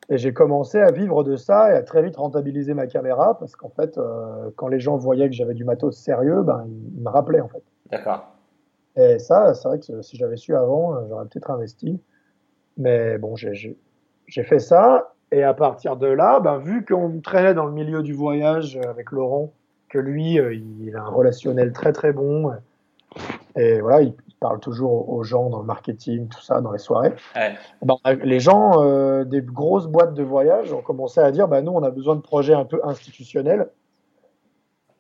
Et j'ai commencé à vivre de ça et à très vite rentabiliser ma caméra parce qu'en fait, euh, quand les gens voyaient que j'avais du matos sérieux, ben, ils, me rappelaient en fait. D'accord. Et ça, c'est vrai que si j'avais su avant, euh, j'aurais peut-être investi. Mais bon, j'ai fait ça et à partir de là, ben, vu qu'on traînait dans le milieu du voyage avec Laurent, que lui, euh, il a un relationnel très très bon, et voilà, il parle toujours aux gens dans le marketing, tout ça, dans les soirées. Ben, les gens euh, des grosses boîtes de voyage ont commencé à dire, ben, nous, on a besoin de projets un peu institutionnels,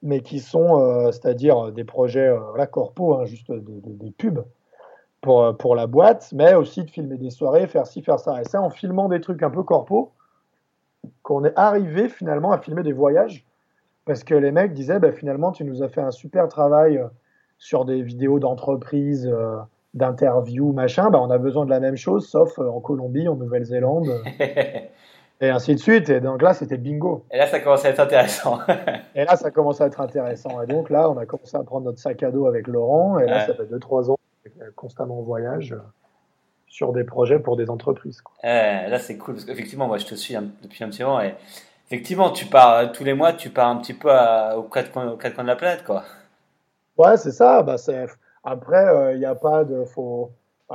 mais qui sont, euh, c'est-à-dire des projets, voilà, corpo, hein, juste des pubs. Pour, pour la boîte, mais aussi de filmer des soirées, faire ci, faire ça. Et ça, en filmant des trucs un peu corpo, qu'on est arrivé finalement à filmer des voyages parce que les mecs disaient bah, finalement tu nous as fait un super travail euh, sur des vidéos d'entreprise, euh, d'interviews, machin, bah, on a besoin de la même chose sauf euh, en Colombie, en Nouvelle-Zélande. et ainsi de suite. Et donc là, c'était bingo. Et là, ça commence à être intéressant. et là, ça commence à être intéressant. Et donc là, on a commencé à prendre notre sac à dos avec Laurent. Et là, ça fait 2-3 ans, constamment en voyage sur des projets pour des entreprises. là, c'est cool parce qu'effectivement, moi, je te suis depuis un petit moment et effectivement, tu pars euh, tous les mois, tu pars un petit peu à, aux, quatre coins, de la planète, quoi. Ouais, c'est ça. Bah. Après, il euh, n'y a pas de. Faut...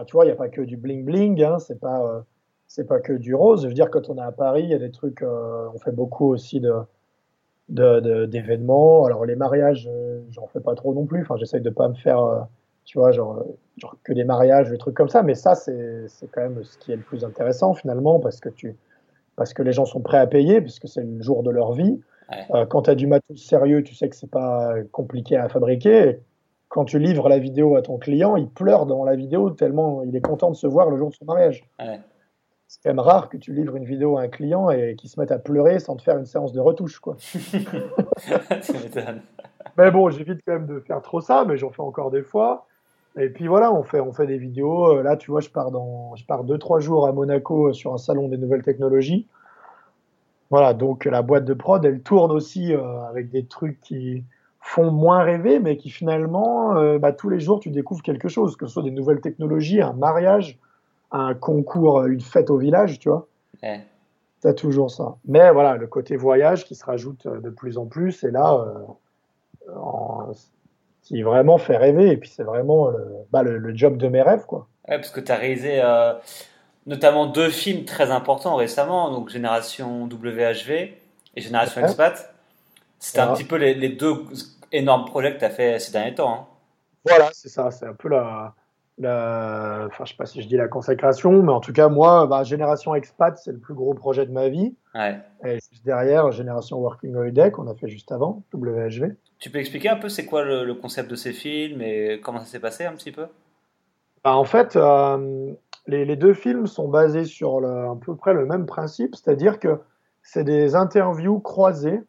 tu vois, il n'y a pas que du bling-bling. Hein, c'est pas. Euh, c'est pas que du rose. Je veux dire, quand on est à Paris, il y a des trucs. on fait beaucoup aussi de, d'événements. Alors les mariages, j'en fais pas trop non plus. Enfin, j'essaye de pas me faire tu vois, genre, genre, que des mariages, des trucs comme ça. Mais ça, c'est quand même ce qui est le plus intéressant finalement, parce que, tu, parce que les gens sont prêts à payer, puisque c'est le jour de leur vie. Euh, quand tu as du matos sérieux, tu sais que c'est pas compliqué à fabriquer. quand tu livres la vidéo à ton client, il pleure dans la vidéo tellement il est content de se voir le jour de son mariage. C'est quand même rare que tu livres une vidéo à un client et qu'il se mette à pleurer sans te faire une séance de retouche. Quoi. mais bon, j'évite quand même de faire trop ça, mais j'en fais encore des fois. Et puis voilà, on fait, on fait des vidéos. Euh, là, tu vois, je pars dans, je pars deux trois jours à Monaco euh, sur un salon des nouvelles technologies. Voilà, donc la boîte de prod, elle tourne aussi euh, avec des trucs qui font moins rêver, mais qui finalement, bah, tous les jours, tu découvres quelque chose, que ce soit des nouvelles technologies, un mariage, un concours, une fête au village, tu vois. Ouais. T'as toujours ça. Mais voilà, le côté voyage qui se rajoute de plus en plus, et là, euh, en- qui vraiment fait rêver. Et puis c'est vraiment le, bah, le, le job de mes rêves, quoi. Ouais, parce que tu as réalisé euh, notamment deux films très importants récemment, donc Génération WHV et Génération Ouais. Expat. C'était un petit peu les, les deux énormes projets que tu as fait ces derniers temps. Voilà, c'est ça. C'est un peu la, la, enfin, je sais pas si je dis la consécration, mais en tout cas, moi, bah, Génération Expat, c'est le plus gros projet de ma vie. hein. Ouais. Et juste derrière, Génération Working Holiday, qu'on a fait juste avant, WHV. Tu peux expliquer un peu c'est quoi le, le concept de ces films et comment ça s'est passé un petit peu? Bah, en fait, euh, les, les deux films sont basés sur le- à peu près le même principe, c'est-à-dire que c'est des interviews croisées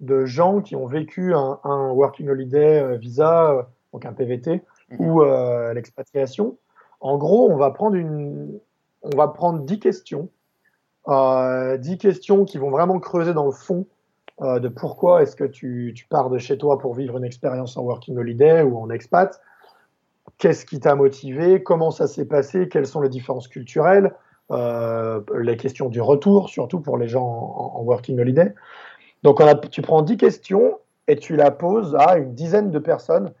de gens qui ont vécu un, un Working Holiday euh, visa, euh, donc un PVT, Mhm. ou euh, l'expatriation. En gros, on va prendre une, on va prendre 10 questions, euh, 10 questions qui vont vraiment creuser dans le fond euh, de pourquoi est-ce que tu, pars de chez toi pour vivre une expérience en Working Holiday ou en expat. Qu'est-ce qui t'a motivé? Comment ça s'est passé? Quelles sont les différences culturelles? Euh, Les questions du retour, surtout pour les gens en, Working Holiday. Donc, tu prends 10 questions et tu la poses à une dizaine de personnes.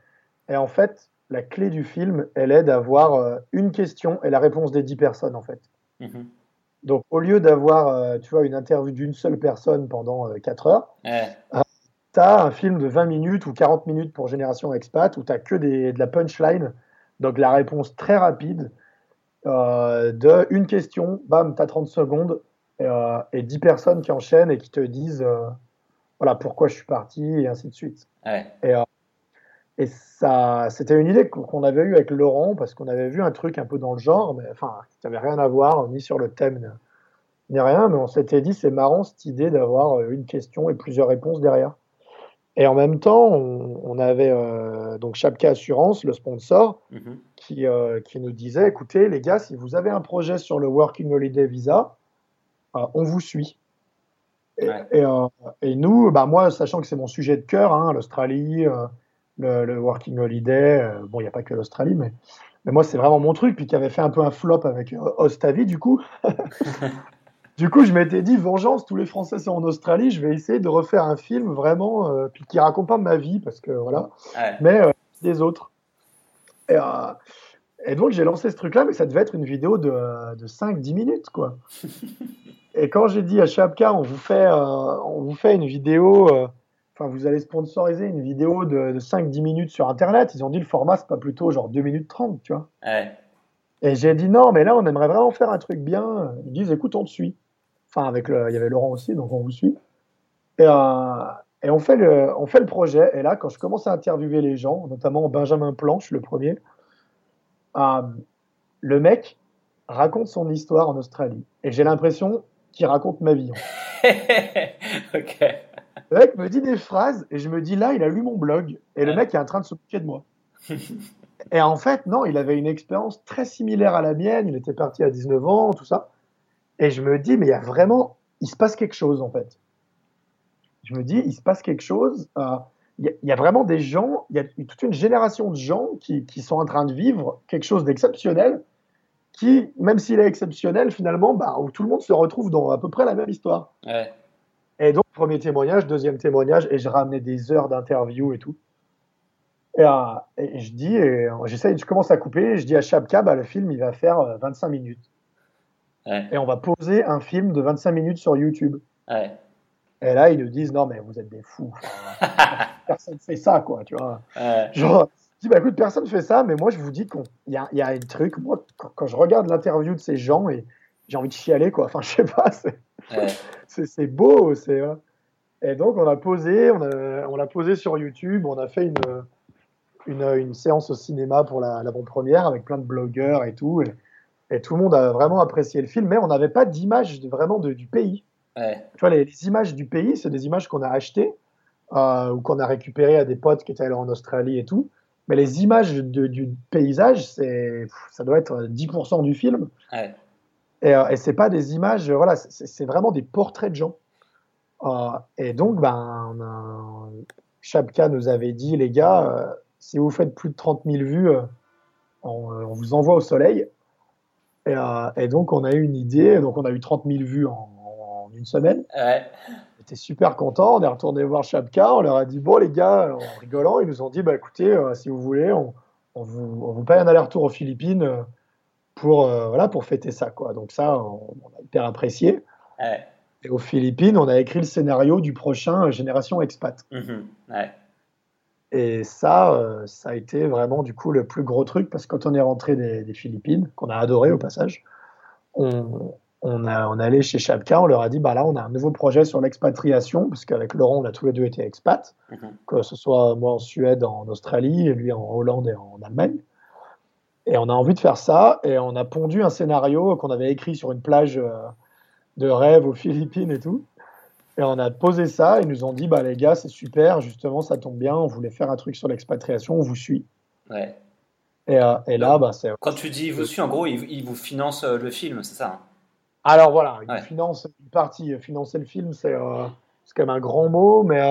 Et en fait, la clé du film, elle est d'avoir euh, une question et la réponse des 10 personnes, en fait. Mhm. Donc, au lieu d'avoir, euh, tu vois, une interview d'une seule personne pendant 4 heures, Ouais. tu as un film de 20 minutes ou 40 minutes pour Génération Expat où tu que des, de la punchline, donc la réponse très rapide euh, de une question, bam, tu as 30 secondes et, euh, et 10 personnes qui enchaînent et qui te disent euh, voilà pourquoi je suis parti et ainsi de suite. Ouais. Et ça, c'était une idée qu'on avait eue avec Laurent parce qu'on avait vu un truc un peu dans le genre, mais enfin, qui n'avait rien à voir ni sur le thème ni rien, mais on s'était dit c'est marrant cette idée d'avoir euh, une question et plusieurs réponses derrière. Et en même temps, on, on avait euh, donc Chapka Assurance, le sponsor, Mhm. qui, euh, qui nous disait écoutez, les gars, si vous avez un projet sur le Working Holiday Visa, euh, on vous suit. Et, Ouais. et, et nous, bah moi, sachant que c'est mon sujet de cœur, hein, l'Australie, le, le Working Holiday, euh, bon, il n'y a pas que l'Australie, mais, mais moi, c'est vraiment mon truc, puis qui avait fait un peu un flop avec euh, Ostavi, du coup. Du coup, je m'étais dit, vengeance, tous les Français sont en Australie, je vais essayer de refaire un film vraiment, euh, puis qui raconte pas ma vie, parce que voilà, Ouais. mais euh, des autres. Et, euh, et donc, j'ai lancé ce truc-là, mais ça devait être une vidéo de, de 5-10 minutes, quoi. et quand j'ai dit à Chapka, on vous fait, on vous fait une vidéo, enfin, vous allez sponsoriser une vidéo de, de 5-10 minutes sur Internet, ils ont dit le format, c'est pas plutôt genre 2 minutes 30, tu vois. Ouais. Et j'ai dit non, mais là, on aimerait vraiment faire un truc bien. Ils disent, écoute, on te suit. Enfin, avec le, il y avait Laurent aussi, donc on vous suit. Et, euh, et on, fait le, on fait le projet. Et là, quand je commence à interviewer les gens, notamment Benjamin Planche, le premier, euh, le mec raconte son histoire en Australie. Et j'ai l'impression qu'il raconte ma vie. ok. Le mec me dit des phrases et je me dis là, il a lu mon blog. Et le mec est en train de se moquer de moi. Et en fait, non, il avait une expérience très similaire à la mienne. Il était parti à 19 ans, tout ça. Et je me dis, mais il y a vraiment, il se passe quelque chose en fait. Je me dis, il se passe quelque chose. euh, Il y, a- il y a vraiment des gens, il y a toute une génération de gens qui, qui sont en train de vivre quelque chose d'exceptionnel, qui, même s'il est exceptionnel, finalement, bah, où tout le monde se retrouve dans à peu près la même histoire. Ouais. Et donc, premier témoignage, deuxième témoignage, et je ramenais des heures d'interview et tout. Et, euh, et je dis, et j'essaye, je commence à couper, et je dis à Chapka, bah, le film, il va faire euh, 25 minutes. Ouais. Et on va poser un film de 25 minutes sur YouTube. Ouais. Et là, ils nous disent, non, mais vous êtes des fous. Personne fait ça, quoi, tu vois. Ouais. Genre, je dis, bah écoute, personne fait ça, mais moi, je vous dis qu'il y a, y a un truc. Moi, quand, quand je regarde l'interview de ces gens, et j'ai envie de chialer, quoi. Enfin, je sais pas, c'est Ouais. beau. c'est voilà. Et donc, on a posé, on a- on posé sur YouTube, on a fait une, une, une séance au cinéma pour la- l'avant-première avec plein de blogueurs et tout. Et, et tout le monde a vraiment apprécié le film, mais on n'avait pas d'image vraiment de- du pays. Ouais. Tu vois, les, les images du pays, c'est des images qu'on a achetées euh, ou qu'on a récupérées à des potes qui étaient allés en Australie et tout. Mais les images de- du paysage, ça doit être 10% du film. Ouais. Et, euh, et c'est pas des images, euh, voilà, c'est vraiment des portraits de gens. Euh, et donc, ben, on Chapka nous avait dit, les gars, euh, si vous faites plus de 30 000 vues, on, on vous envoie au soleil. Et, donc, on a eu une idée. Donc, on a eu 30 000 vues en, une semaine. Ouais. On était super contents. On est retourné voir Chapka. On leur a dit Bon, les gars, en rigolant, ils nous ont dit bah, écoutez, si vous voulez, on, vous, on, vous, paye un aller-retour aux Philippines pour, voilà, pour fêter ça. Quoi. Donc, ça, on, a hyper apprécié. Ouais. Et aux Philippines, on a écrit le scénario du prochain Génération Expat. Mhm. ouais. Et ça, euh, ça a été vraiment du coup le plus gros truc parce que quand on est rentré des, Philippines, qu'on a adoré au passage, on, on, a, on allé chez Chapka, on leur a dit bah là on a un nouveau projet sur l'expatriation parce qu'avec Laurent on a tous les deux été expats, mhm. que ce soit moi en Suède, en Australie, et lui en Hollande et en Allemagne. Et on a envie de faire ça et on a pondu un scénario qu'on avait écrit sur une plage euh, de rêve aux Philippines et tout. Et on a posé ça, ils nous ont dit, bah les gars, c'est super, justement, ça tombe bien, on voulait faire un truc sur l'expatriation, on vous suit. Ouais. Et, euh, et là, bah, c'est. Quand tu dis vous suit, en gros, ils, vous financent euh, le film, c'est ça hein? Alors voilà, ils financent une partie. Financer le film, c'est euh, quand même un grand mot, mais,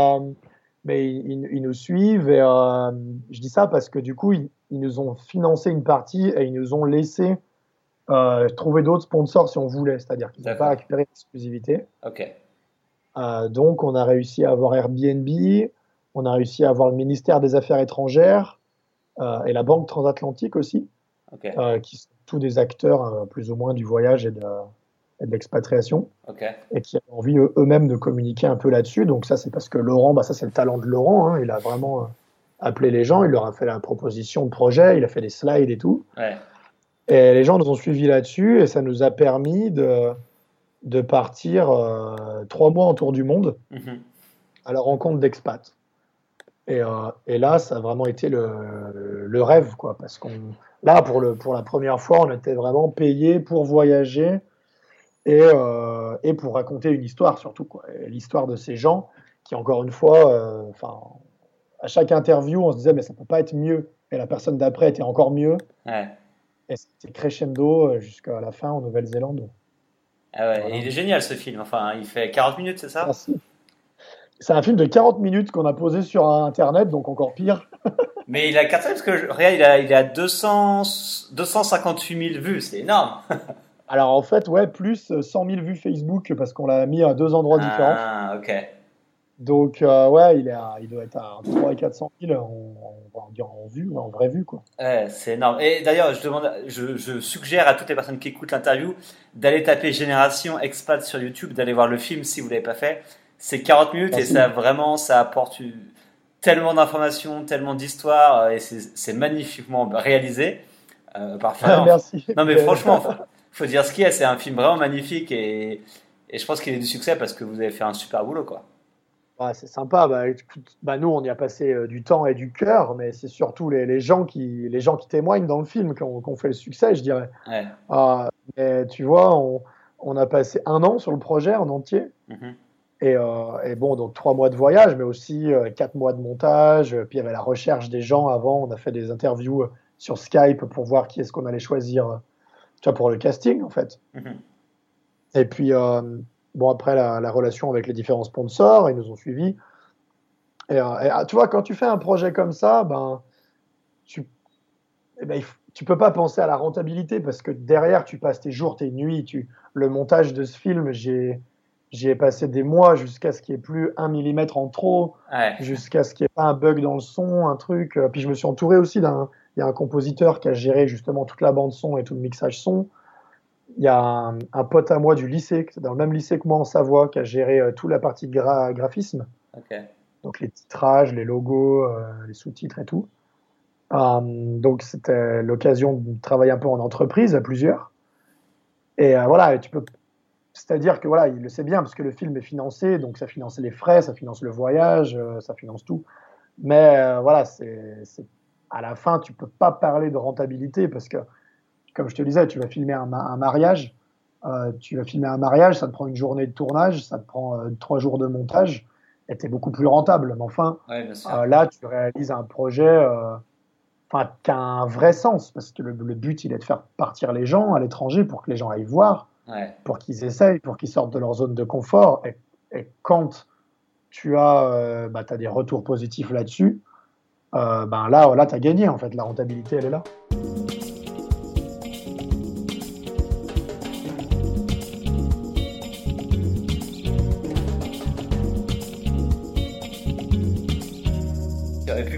mais ils, nous suivent. Et je dis ça parce que du coup, ils, nous ont financé une partie et ils nous ont laissé trouver d'autres sponsors si on voulait. C'est-à-dire qu'ils n'ont pas récupéré l'exclusivité. Ok. Euh, donc, on a réussi à avoir Airbnb, on a réussi à avoir le ministère des Affaires étrangères euh, et la Banque transatlantique aussi, euh, qui sont tous des acteurs plus ou moins du voyage et de, l'expatriation, et qui ont envie eux-mêmes de communiquer un peu là-dessus. Donc, ça, c'est parce que Laurent, bah, ça, c'est le talent de Laurent. Hein. il a vraiment appelé les gens, il leur a fait la proposition de projet, il a fait des slides et tout. Et les gens nous ont suivis là-dessus, et ça nous a permis de de partir euh, trois mois en tour du monde mhm. à la rencontre d'expats. Et, euh, et, là, ça a vraiment été le, le rêve, quoi, parce qu'on là pour le pour la première fois, on était vraiment payé pour voyager et, euh, et pour raconter une histoire surtout, quoi, l'histoire de ces gens qui encore une fois, enfin, à chaque interview, on se disait mais ça peut pas être mieux, et la personne d'après était encore mieux. Et c'était crescendo jusqu'à la fin en Nouvelle-Zélande. Ah ouais, il est génial ce film. Enfin, il fait 40 minutes, c'est ça? C'est un film de 40 minutes qu'on a posé sur Internet, donc encore pire. Mais il a 4 parce que regarde, il a, il a 200, 258 000 vues, c'est énorme. Alors en fait, ouais, plus 100 000 vues Facebook parce qu'on l'a mis à deux endroits différents. Ah, ok. Donc, euh, ouais, il, est il doit être à 300 et 400 000 en, en, en vue, en vraie vue, quoi. Ouais, c'est énorme. Et d'ailleurs, je, demande, je, je, suggère à toutes les personnes qui écoutent l'interview d'aller taper Génération Expat sur YouTube, d'aller voir le film si vous l'avez pas fait. C'est 40 minutes et ça vraiment, ça apporte tellement d'informations, tellement d'histoires et c'est magnifiquement réalisé. Euh. Merci. Non, mais franchement, faut, faut dire ce qu'il y a. C'est un film vraiment magnifique et, et je pense qu'il est du succès parce que vous avez fait un super boulot, quoi c'est sympa. Bah, bah, nous, on y a passé euh, du temps et du cœur, mais c'est surtout les, les, gens qui, les gens qui témoignent dans le film qui ont, fait le succès, je dirais. Ah, mais tu vois, on, on, a passé un an sur le projet en entier. Mm-hmm. Et, euh, et, bon, donc trois mois de voyage, mais aussi euh, quatre mois de montage. Puis il y avait la recherche des gens avant. On a fait des interviews sur Skype pour voir qui est-ce qu'on allait choisir tu vois, pour le casting, en fait. Mm-hmm. Et puis, Bon, après, la, relation avec les différents sponsors, ils nous ont suivis. Et, euh, ah, tu vois, quand tu fais un projet comme ça, ben, tu eh ben, tu peux pas penser à la rentabilité parce que derrière, tu passes tes jours, tes nuits. Tu, le montage de ce film, j'ai ai passé des mois jusqu'à ce qu'il n'y ait plus un millimètre en trop, jusqu'à ce qu'il n'y ait pas un bug dans le son, un truc. Puis je me suis entouré aussi d'un. Il y a un compositeur qui a géré justement toute la bande son et tout le mixage son il y a un, pote à moi du lycée, dans le même lycée que moi en Savoie, qui a géré euh, toute la partie graphisme. Donc les titrages, les logos, euh, les sous-titres et tout. Euh, donc c'était l'occasion de travailler un peu en entreprise à plusieurs. Et voilà, tu peux. C'est-à-dire que voilà, il le sait bien parce que le film est financé, donc ça finance les frais, ça finance le voyage, ça finance tout. Mais voilà, c'est à la fin, tu peux pas parler de rentabilité parce que comme je te disais, tu vas filmer un, mariage, euh, tu vas filmer un mariage, ça te prend une journée de tournage, ça te prend euh, trois jours de montage, et tu es beaucoup plus rentable. Mais enfin, euh, là, tu réalises un projet qui a un vrai sens, parce que le, but, il est de faire partir les gens à l'étranger pour que les gens aillent voir, pour qu'ils essayent, pour qu'ils sortent de leur zone de confort. Et, quand tu as, bah, as des retours positifs là-dessus, ben là, là tu as gagné, en fait, la rentabilité, elle est là.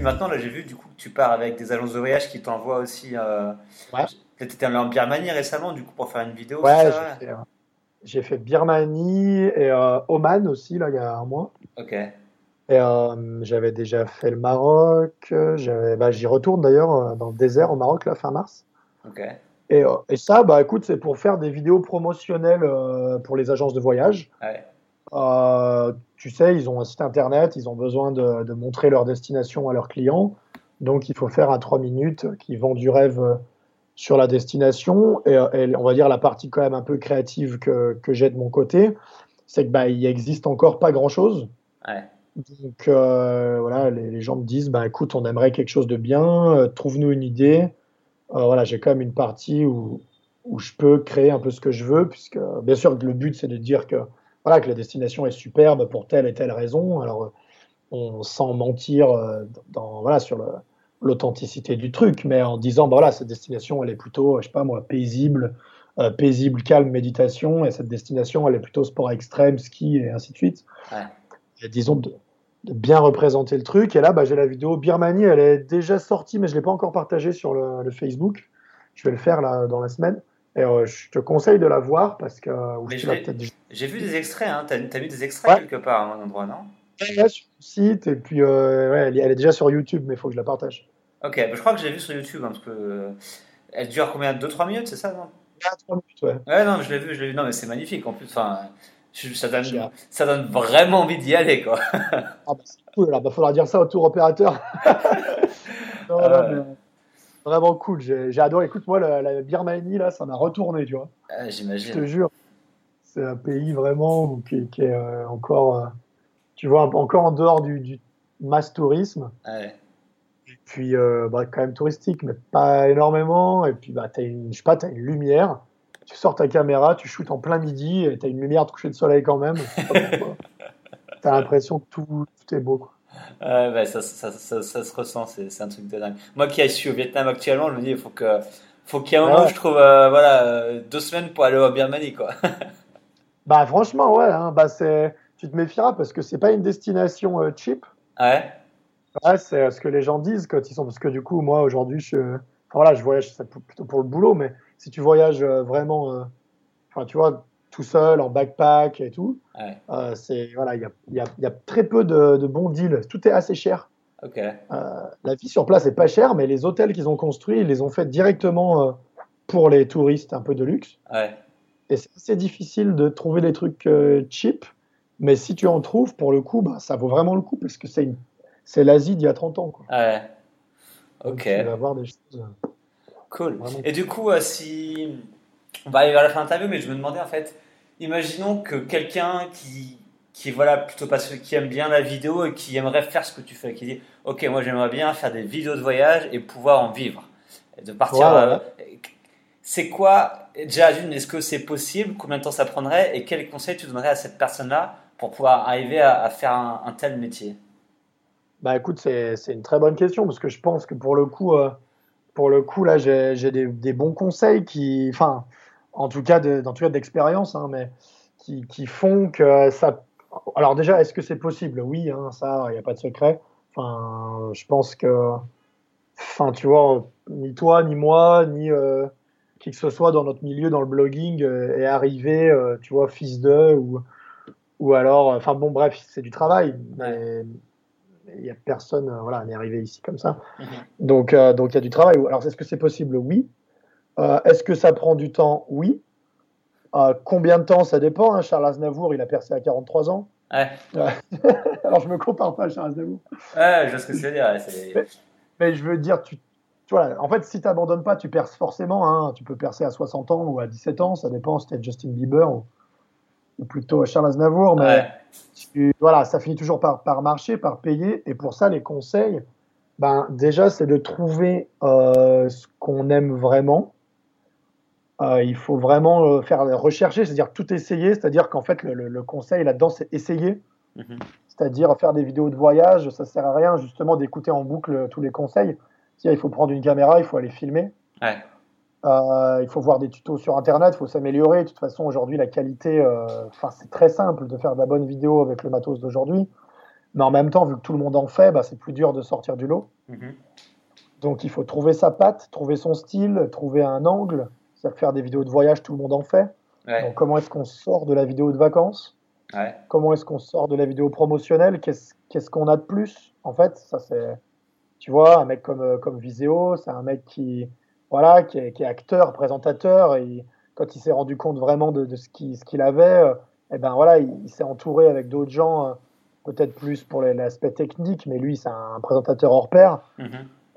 Maintenant, là, j'ai vu du coup que tu pars avec des agences de voyage qui t'envoient aussi. Euh... Ouais. Tu étais allé en Birmanie récemment, du coup, pour faire une vidéo. Ouais, j'ai fait, Birmanie et euh, Oman aussi, là, il y a un mois. Ok. Et euh, j'avais déjà fait le Maroc. Bah, J'y retourne d'ailleurs euh, dans le désert au Maroc, là, fin mars. Ok. Et, et, ça, bah écoute, c'est pour faire des vidéos promotionnelles pour les agences de voyage. Ouais. Euh, tu sais, ils ont un site internet, ils ont besoin de, de, montrer leur destination à leurs clients. Donc, il faut faire un 3 minutes qui vend du rêve sur la destination. Et, et, on va dire la partie quand même un peu créative que, que j'ai de mon côté, c'est que bah, il existe encore pas grand chose. Ouais. Donc euh, voilà, les, les, gens me disent, bah écoute, on aimerait quelque chose de bien, euh, trouve-nous une idée. Euh, voilà, j'ai quand même une partie où, où je peux créer un peu ce que je veux, puisque bien sûr le but c'est de dire que voilà que la destination est superbe pour telle et telle raison. Alors on sans mentir dans voilà sur l'authenticité du truc, mais en disant bah voilà cette destination elle est plutôt je sais pas moi paisible, euh, paisible, calme, méditation, et cette destination elle est plutôt sport extrême, ski et ainsi de suite. Ouais. Et disons de, de, bien représenter le truc. Et là, bah, j'ai la vidéo Birmanie, elle est déjà sortie, mais je ne l'ai pas encore partagée sur le, le, Facebook. Je vais le faire là, dans la semaine. Et euh, je te conseille de la voir parce que. J'ai vu des extraits, hein. tu as, mis des extraits ouais. quelque part à un endroit, non? Ouais, sur le site, et puis euh, ouais, elle, est déjà sur YouTube, mais il faut que je la partage. Ok, bah, je crois que j'ai vu sur YouTube, hein, parce que. euh, Elle dure combien? 2-3 minutes, c'est ça, non? 3 minutes, ouais. Ouais, non, je l'ai vu, je l'ai vu. Non, mais c'est magnifique en plus. Enfin, ça donne, ça donne vraiment envie d'y aller, quoi. ah, bah, c'est cool, alors il bah, faudra dire ça au tour opérateur. non, euh... non, mais vraiment cool. J'ai adoré. Écoute, moi, la, la, Birmanie, là, ça m'a retourné, tu vois. Ah, J'imagine. Je te jure. C'est un pays vraiment qui, qui est euh, encore, euh, tu vois, encore en dehors du, du mass tourisme. Ouais. Et puis, euh, bah, quand même touristique, mais pas énormément. Et puis, bah, tu as une, je sais pas, as une lumière. Tu sors ta caméra, tu shootes en plein midi et tu as une lumière de coucher de soleil quand même. tu as l'impression que tout, tout, est beau. Quoi. Bah, ça, ça, ça, ça, se ressent, c'est un truc de dingue. Moi qui suis au Vietnam actuellement, je me dis, il faut que faut qu'il y ait un moment ouais. où je trouve euh, voilà, deux semaines pour aller au Birmanie. Quoi. bah, franchement, ouais, hein, bah, tu te méfieras parce que c'est pas une destination euh, cheap. Ouais. Ouais, c'est ce que les gens disent quand ils sont. Parce que du coup, moi, aujourd'hui, je, enfin, voilà, je voyage plutôt pour le boulot, mais si tu voyages vraiment, euh, enfin, tu vois, tout seul, en backpack et tout, ouais. euh, c'est voilà, il y a, y, a, y a, très peu de, de, bons deals. Tout est assez cher. Ok. Euh, la vie sur place est pas chère, mais les hôtels qu'ils ont construits, ils les ont faits directement euh, pour les touristes un peu de luxe. Ouais. Et c'est assez difficile de trouver des trucs euh, cheap, mais si tu en trouves, pour le coup, bah, ça vaut vraiment le coup parce que c'est une c'est l'Asie d'il y a 30 ans. Quoi. Ouais. Ok. Donc, tu vas voir des choses. euh, Cool. Et du coup, euh, si. On va aller vers la fin de l'interview, mais je me demandais en fait, imaginons que quelqu'un qui, qui, voilà, plutôt parce qui aime bien la vidéo et qui aimerait faire ce que tu fais, qui dit Ok, moi j'aimerais bien faire des vidéos de voyage et pouvoir en vivre. Et de partir. Euh, c'est quoi, déjà, d'une, est-ce que c'est possible? Combien de temps ça prendrait? Et quels conseils tu donnerais à cette personne-là pour pouvoir arriver à, faire un, tel métier? Bah écoute, c'est une très bonne question parce que je pense que pour le coup, euh, pour le coup là, j'ai des, bons conseils qui, enfin, en tout cas, de, en tout cas d'expérience, hein, mais qui, qui, font que ça. Alors déjà, est-ce que c'est possible? Oui, hein, ça, il n'y a pas de secret. Enfin, je pense que, enfin, tu vois, ni toi, ni moi, ni euh, qui que ce soit dans notre milieu, dans le blogging, euh, est arrivé, euh, tu vois, fils de ou ou alors, enfin bon, bref, c'est du travail, mais il n'y a personne euh, voilà, n'est arrivé ici comme ça. -hmm. Donc, donc il y a du travail. Alors, est-ce que c'est possible? Oui. Est-ce que ça prend du temps? Oui. Combien de temps? Ça dépend. Hein. Charles Aznavour, il a percé à 43 ans. Ouais. Alors, je me compare pas à Charles Aznavour. Ouais, je vois ce que tu veux dire. Mais, mais, je veux dire, tu, tu vois, en fait, si tu n'abandonnes pas, tu perces forcément. Hein. Tu peux percer à 60 ans ou à 17 ans. Ça dépend si tu es Justin Bieber ou, ou plutôt Charles Aznavour. Mais ouais. tu, voilà, ça finit toujours par, par marcher, par payer. Et pour ça, les conseils, ben, déjà, c'est de trouver euh, ce qu'on aime vraiment. Euh, il faut vraiment euh, faire rechercher, c'est-à-dire tout essayer. C'est-à-dire qu'en fait, le, le, le conseil là-dedans, c'est essayer. Mm -hmm. C'est-à-dire faire des vidéos de voyage, ça sert à rien justement d'écouter en boucle tous les conseils. Il faut prendre une caméra, il faut aller filmer. Ouais. Euh, il faut voir des tutos sur Internet, il faut s'améliorer. De toute façon, aujourd'hui, la qualité, euh, c'est très simple de faire de la bonne vidéo avec le matos d'aujourd'hui. Mais en même temps, vu que tout le monde en fait, bah, c'est plus dur de sortir du lot. Mhm. Donc il faut trouver sa patte, trouver son style, trouver un angle. C'est-à-dire faire des vidéos de voyage, tout le monde en fait. Ouais. Donc comment est-ce qu'on sort de la vidéo de vacances? Ouais. Comment est-ce qu'on sort de la vidéo promotionnelle? Qu'est-ce qu'est-ce qu'on a de plus? En fait, ça c'est, tu vois, un mec comme euh, comme Viséo, c'est un mec qui, voilà, qui est, qui est acteur, présentateur, et quand il s'est rendu compte vraiment de, de ce qu'il ce qu'il avait, euh, eh ben voilà, il, il s'est entouré avec d'autres gens, euh, peut-être plus pour l'aspect technique, mais lui c'est un présentateur hors pair. Mhm.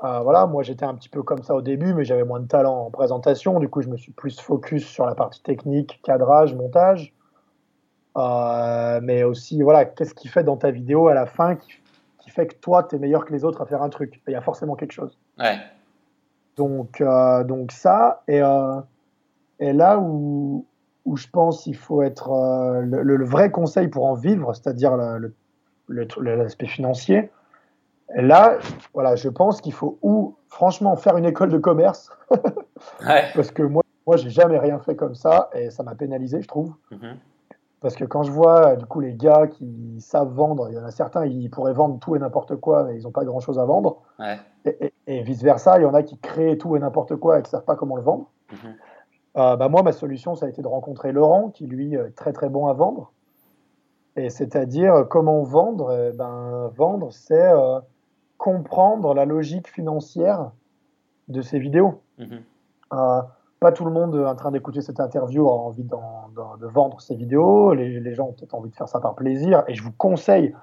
Euh, voilà, moi j'étais un petit peu comme ça au début, mais j'avais moins de talent en présentation. Du coup, je me suis plus focus sur la partie technique, cadrage, montage. Euh, mais aussi, voilà, qu'est-ce qui fait dans ta vidéo à la fin qui, qui fait que toi, tu es meilleur que les autres à faire un truc Il y a forcément quelque chose. Ouais. Donc, euh, donc ça, et, euh, et là où, où je pense qu'il faut être euh, le, vrai conseil pour en vivre, c'est-à-dire le- le- le- l'aspect financier, et là, voilà, je pense qu'il faut ou franchement faire une école de commerce, Ouais. parce que moi, moi j'ai jamais rien fait comme ça, et ça m'a pénalisé, je trouve. Mhm. Parce que quand je vois du coup les gars qui savent vendre, il y en a certains, ils pourraient vendre tout et n'importe quoi, mais ils n'ont pas grand-chose à vendre. Ouais. Et, et- et vice-versa, il y en a qui créent tout et n'importe quoi et qui ne savent pas comment le vendre. Mhm. Euh, bah, moi, ma solution, ça a été de rencontrer Laurent, qui lui est très très bon à vendre. Et c'est-à-dire, euh, comment vendre? Eh ben, Vendre, c'est euh, comprendre la logique financière de ses vidéos. Mhm. Euh, pas tout le monde en train d'écouter cette interview a envie de vendre ses vidéos. Les, les gens ont peut-être envie de faire ça par plaisir. Et je vous conseille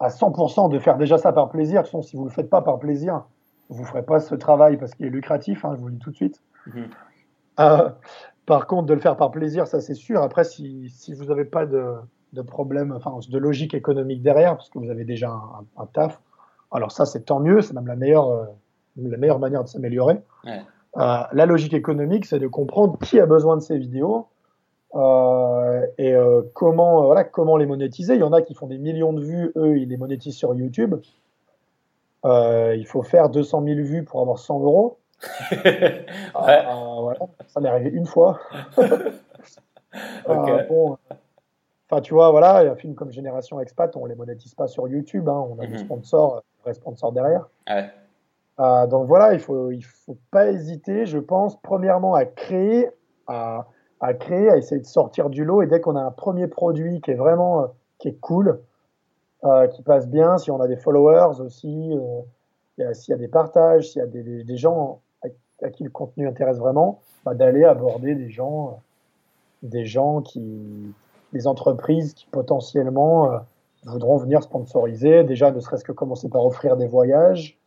à 100% de faire déjà ça par plaisir. De toute façon, si vous ne le faites pas par plaisir, vous ne ferez pas ce travail parce qu'il est lucratif, hein, je vous le dis tout de suite. Mhm. Euh, par contre, de le faire par plaisir, ça c'est sûr. Après, si, si vous n'avez pas de, de problème, enfin de logique économique derrière, parce que vous avez déjà un, un- un taf, alors ça c'est tant mieux, c'est même la meilleure, euh, la meilleure manière de s'améliorer. Ouais. Euh, la logique économique, c'est de comprendre qui a besoin de ces vidéos euh, et euh, comment, voilà, comment les monétiser. Il y en a qui font des millions de vues, eux, ils les monétisent sur YouTube. Il faut faire 200 000 vues pour avoir 100 euros. ouais. Voilà, ça m'est arrivé une fois. Bon, Enfin, tu vois, voilà, un film comme Génération Expat, on les monétise pas sur YouTube, hein, on a des Mhm. sponsors, vrais sponsors derrière. Ouais. Euh, donc voilà, il faut, il faut pas hésiter, je pense, premièrement à créer, à, à créer, à essayer de sortir du lot. Et dès qu'on a un premier produit qui est vraiment, euh, qui est cool, euh, qui passe bien, si on a des followers aussi, s'il y a des partages, s'il y a des, gens à, qui le contenu intéresse vraiment, bah, d'aller aborder des gens, des gens qui, des entreprises qui potentiellement voudront venir sponsoriser. Déjà, ne serait-ce que commencer par offrir des voyages.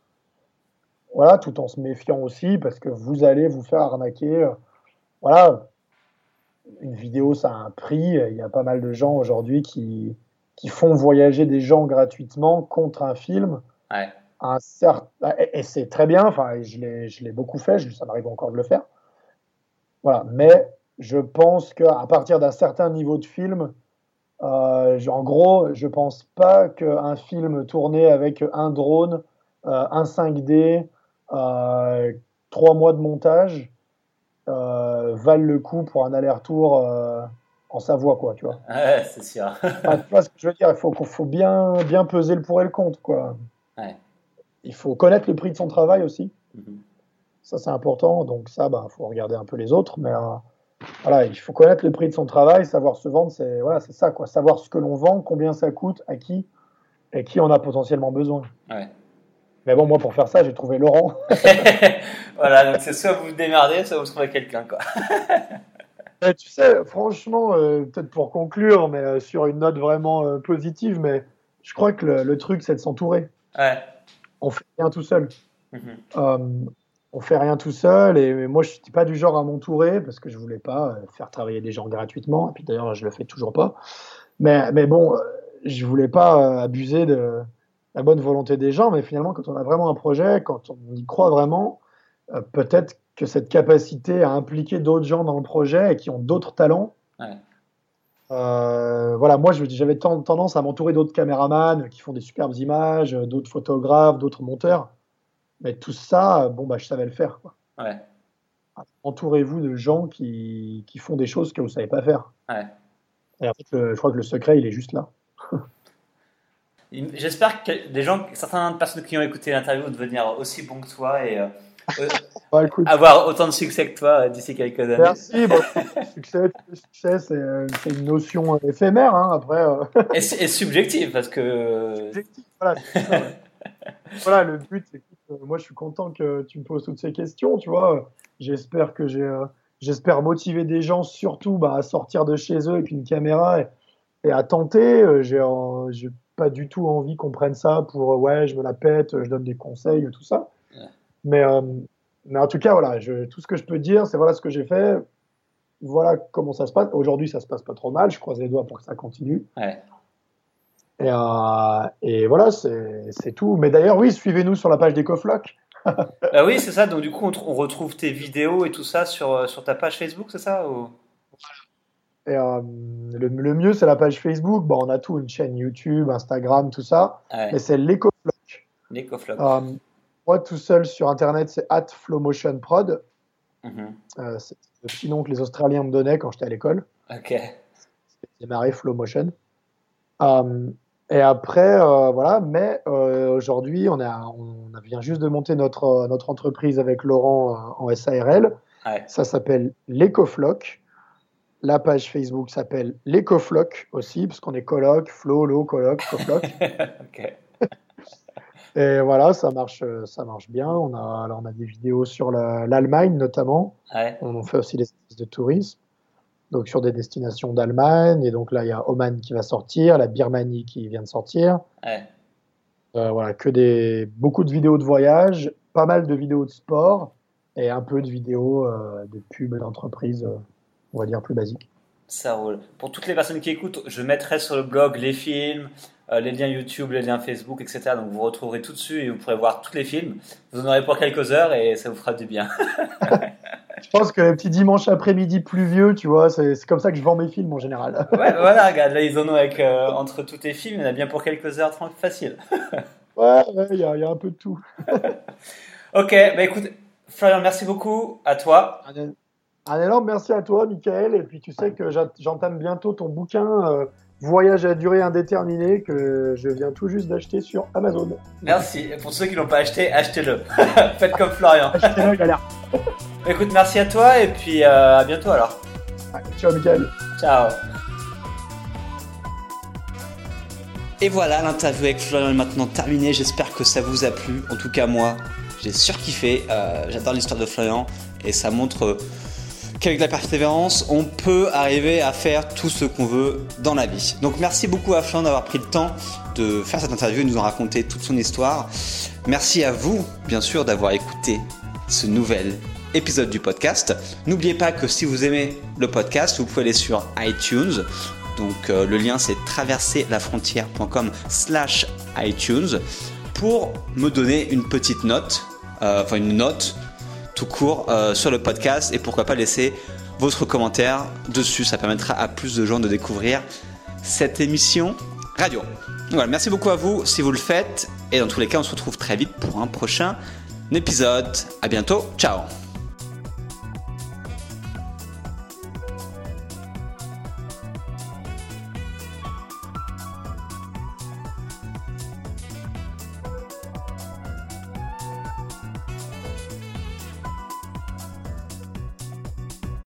Voilà, tout en se méfiant aussi, parce que vous allez vous faire arnaquer. euh, Voilà, une vidéo, ça a un prix. Il y a pas mal de gens aujourd'hui qui, qui font voyager des gens gratuitement contre un film. Ouais. Un certain, et, et c'est très bien, enfin, je l'ai je l'ai beaucoup fait, ça m'arrive encore de le faire. Voilà, mais je pense qu'à partir d'un certain niveau de film, euh, en gros, je pense pas qu'un film tourné avec un drone, euh, un 5D, euh, trois mois de montage euh, valent le coup pour un aller-retour euh, en Savoie, quoi, tu vois. Ouais, c'est sûr. Enfin, tu vois ce que je veux dire Il faut, faut bien, bien peser le pour et le contre, quoi. Ouais. Il faut connaître le prix de son travail aussi. Mhm. Ça, c'est important. Donc, ça, il bah, faut regarder un peu les autres. Mais euh, voilà, il faut connaître le prix de son travail, savoir se vendre. C'est voilà, c'est ça, quoi. Savoir ce que l'on vend, combien ça coûte, à qui, et qui en a potentiellement besoin. Ouais. Mais bon, moi, pour faire ça, j'ai trouvé Laurent. voilà, donc c'est soit vous vous démerdez, soit vous trouvez quelqu'un, quoi. Et tu sais, franchement, euh, peut-être pour conclure, mais euh, sur une note vraiment euh, positive, mais je crois que le, le truc, c'est de s'entourer. Ouais. On fait rien tout seul. Mhm. Euh, on fait rien tout seul et moi je suis pas du genre à m'entourer parce que je voulais pas euh, faire travailler des gens gratuitement et puis d'ailleurs je le fais toujours pas mais, mais bon euh, je voulais pas euh, abuser de la bonne volonté des gens mais finalement quand on a vraiment un projet quand on y croit vraiment euh, peut-être que cette capacité à impliquer d'autres gens dans le projet et qui ont d'autres talents Ouais. euh, voilà moi j'avais ten- tendance à m'entourer d'autres caméramans qui font des superbes images d'autres photographes d'autres monteurs mais tout ça, bon, bah, je savais le faire. Ouais. Entourez-vous de gens qui, qui font des choses que vous ne savez pas faire. Ouais. Et en fait, le- je crois que le secret, il est juste là. J'espère que des gens, certaines personnes qui ont écouté l'interview vont devenir aussi bons que toi et euh, bah, avoir autant de succès que toi d'ici quelques années. Merci. Bon, succès, succès c'est une notion éphémère. Hein, après, et, et, subjective parce que. Subjectif, voilà. voilà, le but, c'est que moi, je suis content que tu me poses toutes ces questions. Tu vois, j'espère que j'ai J'espère motiver des gens surtout bah, à sortir de chez eux avec une caméra et, à tenter. Euh, j'ai pas du tout envie qu'on prenne ça pour euh, ouais, je me la pète, je donne des conseils, tout ça. Mais, euh, mais en tout cas, voilà, je, tout ce que je peux dire, c'est voilà ce que j'ai fait. Voilà comment ça se passe. Aujourd'hui, ça se passe pas trop mal. Je croise les doigts pour que ça continue. Ouais. Et, et, voilà, c'est, tout. Mais d'ailleurs, oui, suivez-nous sur la page d'EcoFloc. ah oui, c'est ça. Donc du coup, on, retrouve tes vidéos et tout ça sur, euh, sur ta page Facebook, c'est ça et, euh, le, mieux, c'est la page Facebook. Bon, on a tout, une chaîne YouTube, Instagram, tout ça. Mais c'est l'EcoFloc. L'EcoFloc. Euh, moi, tout seul sur Internet, c'est at FlowMotionProd. Mhm. c'est le petit nom que les Australiens me donnaient quand j'étais à l'école. Ok. C'est démarré FlowMotion. Et après, voilà, mais aujourd'hui, on, a, on vient juste de monter notre, notre entreprise avec Laurent en SARL. Ça s'appelle l'EcoFloc. La page Facebook s'appelle l'EcoFloc aussi, parce qu'on est coloc, flow, low, coloc, cofloc. Et voilà, ça marche, ça marche bien. On a, alors on a des vidéos sur l'Allemagne notamment. On fait aussi des services de tourisme donc sur des destinations d'Allemagne. Et donc là, il y a Oman qui va sortir, la Birmanie qui vient de sortir. Euh, voilà, que des beaucoup de vidéos de voyage, pas mal de vidéos de sport et un peu de vidéos euh, de pub d'entreprise, euh, on va dire plus basiques. Ça roule. Pour toutes les personnes qui écoutent, je mettrai sur le blog les films, les liens YouTube, les liens Facebook, etc. Donc vous retrouverez tout dessus et vous pourrez voir tous les films. Vous en aurez pour quelques heures et ça vous fera du bien. Je pense que le petit dimanche après-midi pluvieux, tu vois, c'est comme ça que je vends mes films en général. ouais, voilà, regarde, là, ils en ont avec, euh, entre tous tes films, il y en a bien pour quelques heures facile. ouais, il y, a un peu de tout. ok, bah écoute, Florian, merci beaucoup à toi. Un, énorme merci à toi, Michael. Et puis tu sais que j'entame bientôt ton bouquin. Euh, Voyage à durée indéterminée que je viens tout juste d'acheter sur Amazon. Merci. pour ceux qui l'ont pas acheté, achetez-le. Faites comme Florian. Achetez-le, galère. Écoute, merci à toi et puis euh, à bientôt alors. ciao, Michael. Ciao. Et voilà, l'interview avec Florian est maintenant terminée. J'espère que ça vous a plu. En tout cas, moi, j'ai surkiffé. Euh, J'adore l'histoire de Florian et ça montre qu'avec la persévérance, on peut arriver à faire tout ce qu'on veut dans la vie. Donc merci beaucoup à Florian d'avoir pris le temps de faire cette interview et nous en raconter toute son histoire. Merci à vous, bien sûr, d'avoir écouté ce nouvel épisode du podcast. N'oubliez pas que si vous aimez le podcast, vous pouvez aller sur iTunes. Donc euh, le lien c'est traverserlafrontière.com slash iTunes pour me donner une petite note, euh, enfin une note tout court euh, sur le podcast et pourquoi pas laisser votre commentaire dessus. Ça permettra à plus de gens de découvrir cette émission radio. Voilà, merci beaucoup à vous si vous le faites et dans tous les cas on se retrouve très vite pour un prochain épisode. À bientôt, ciao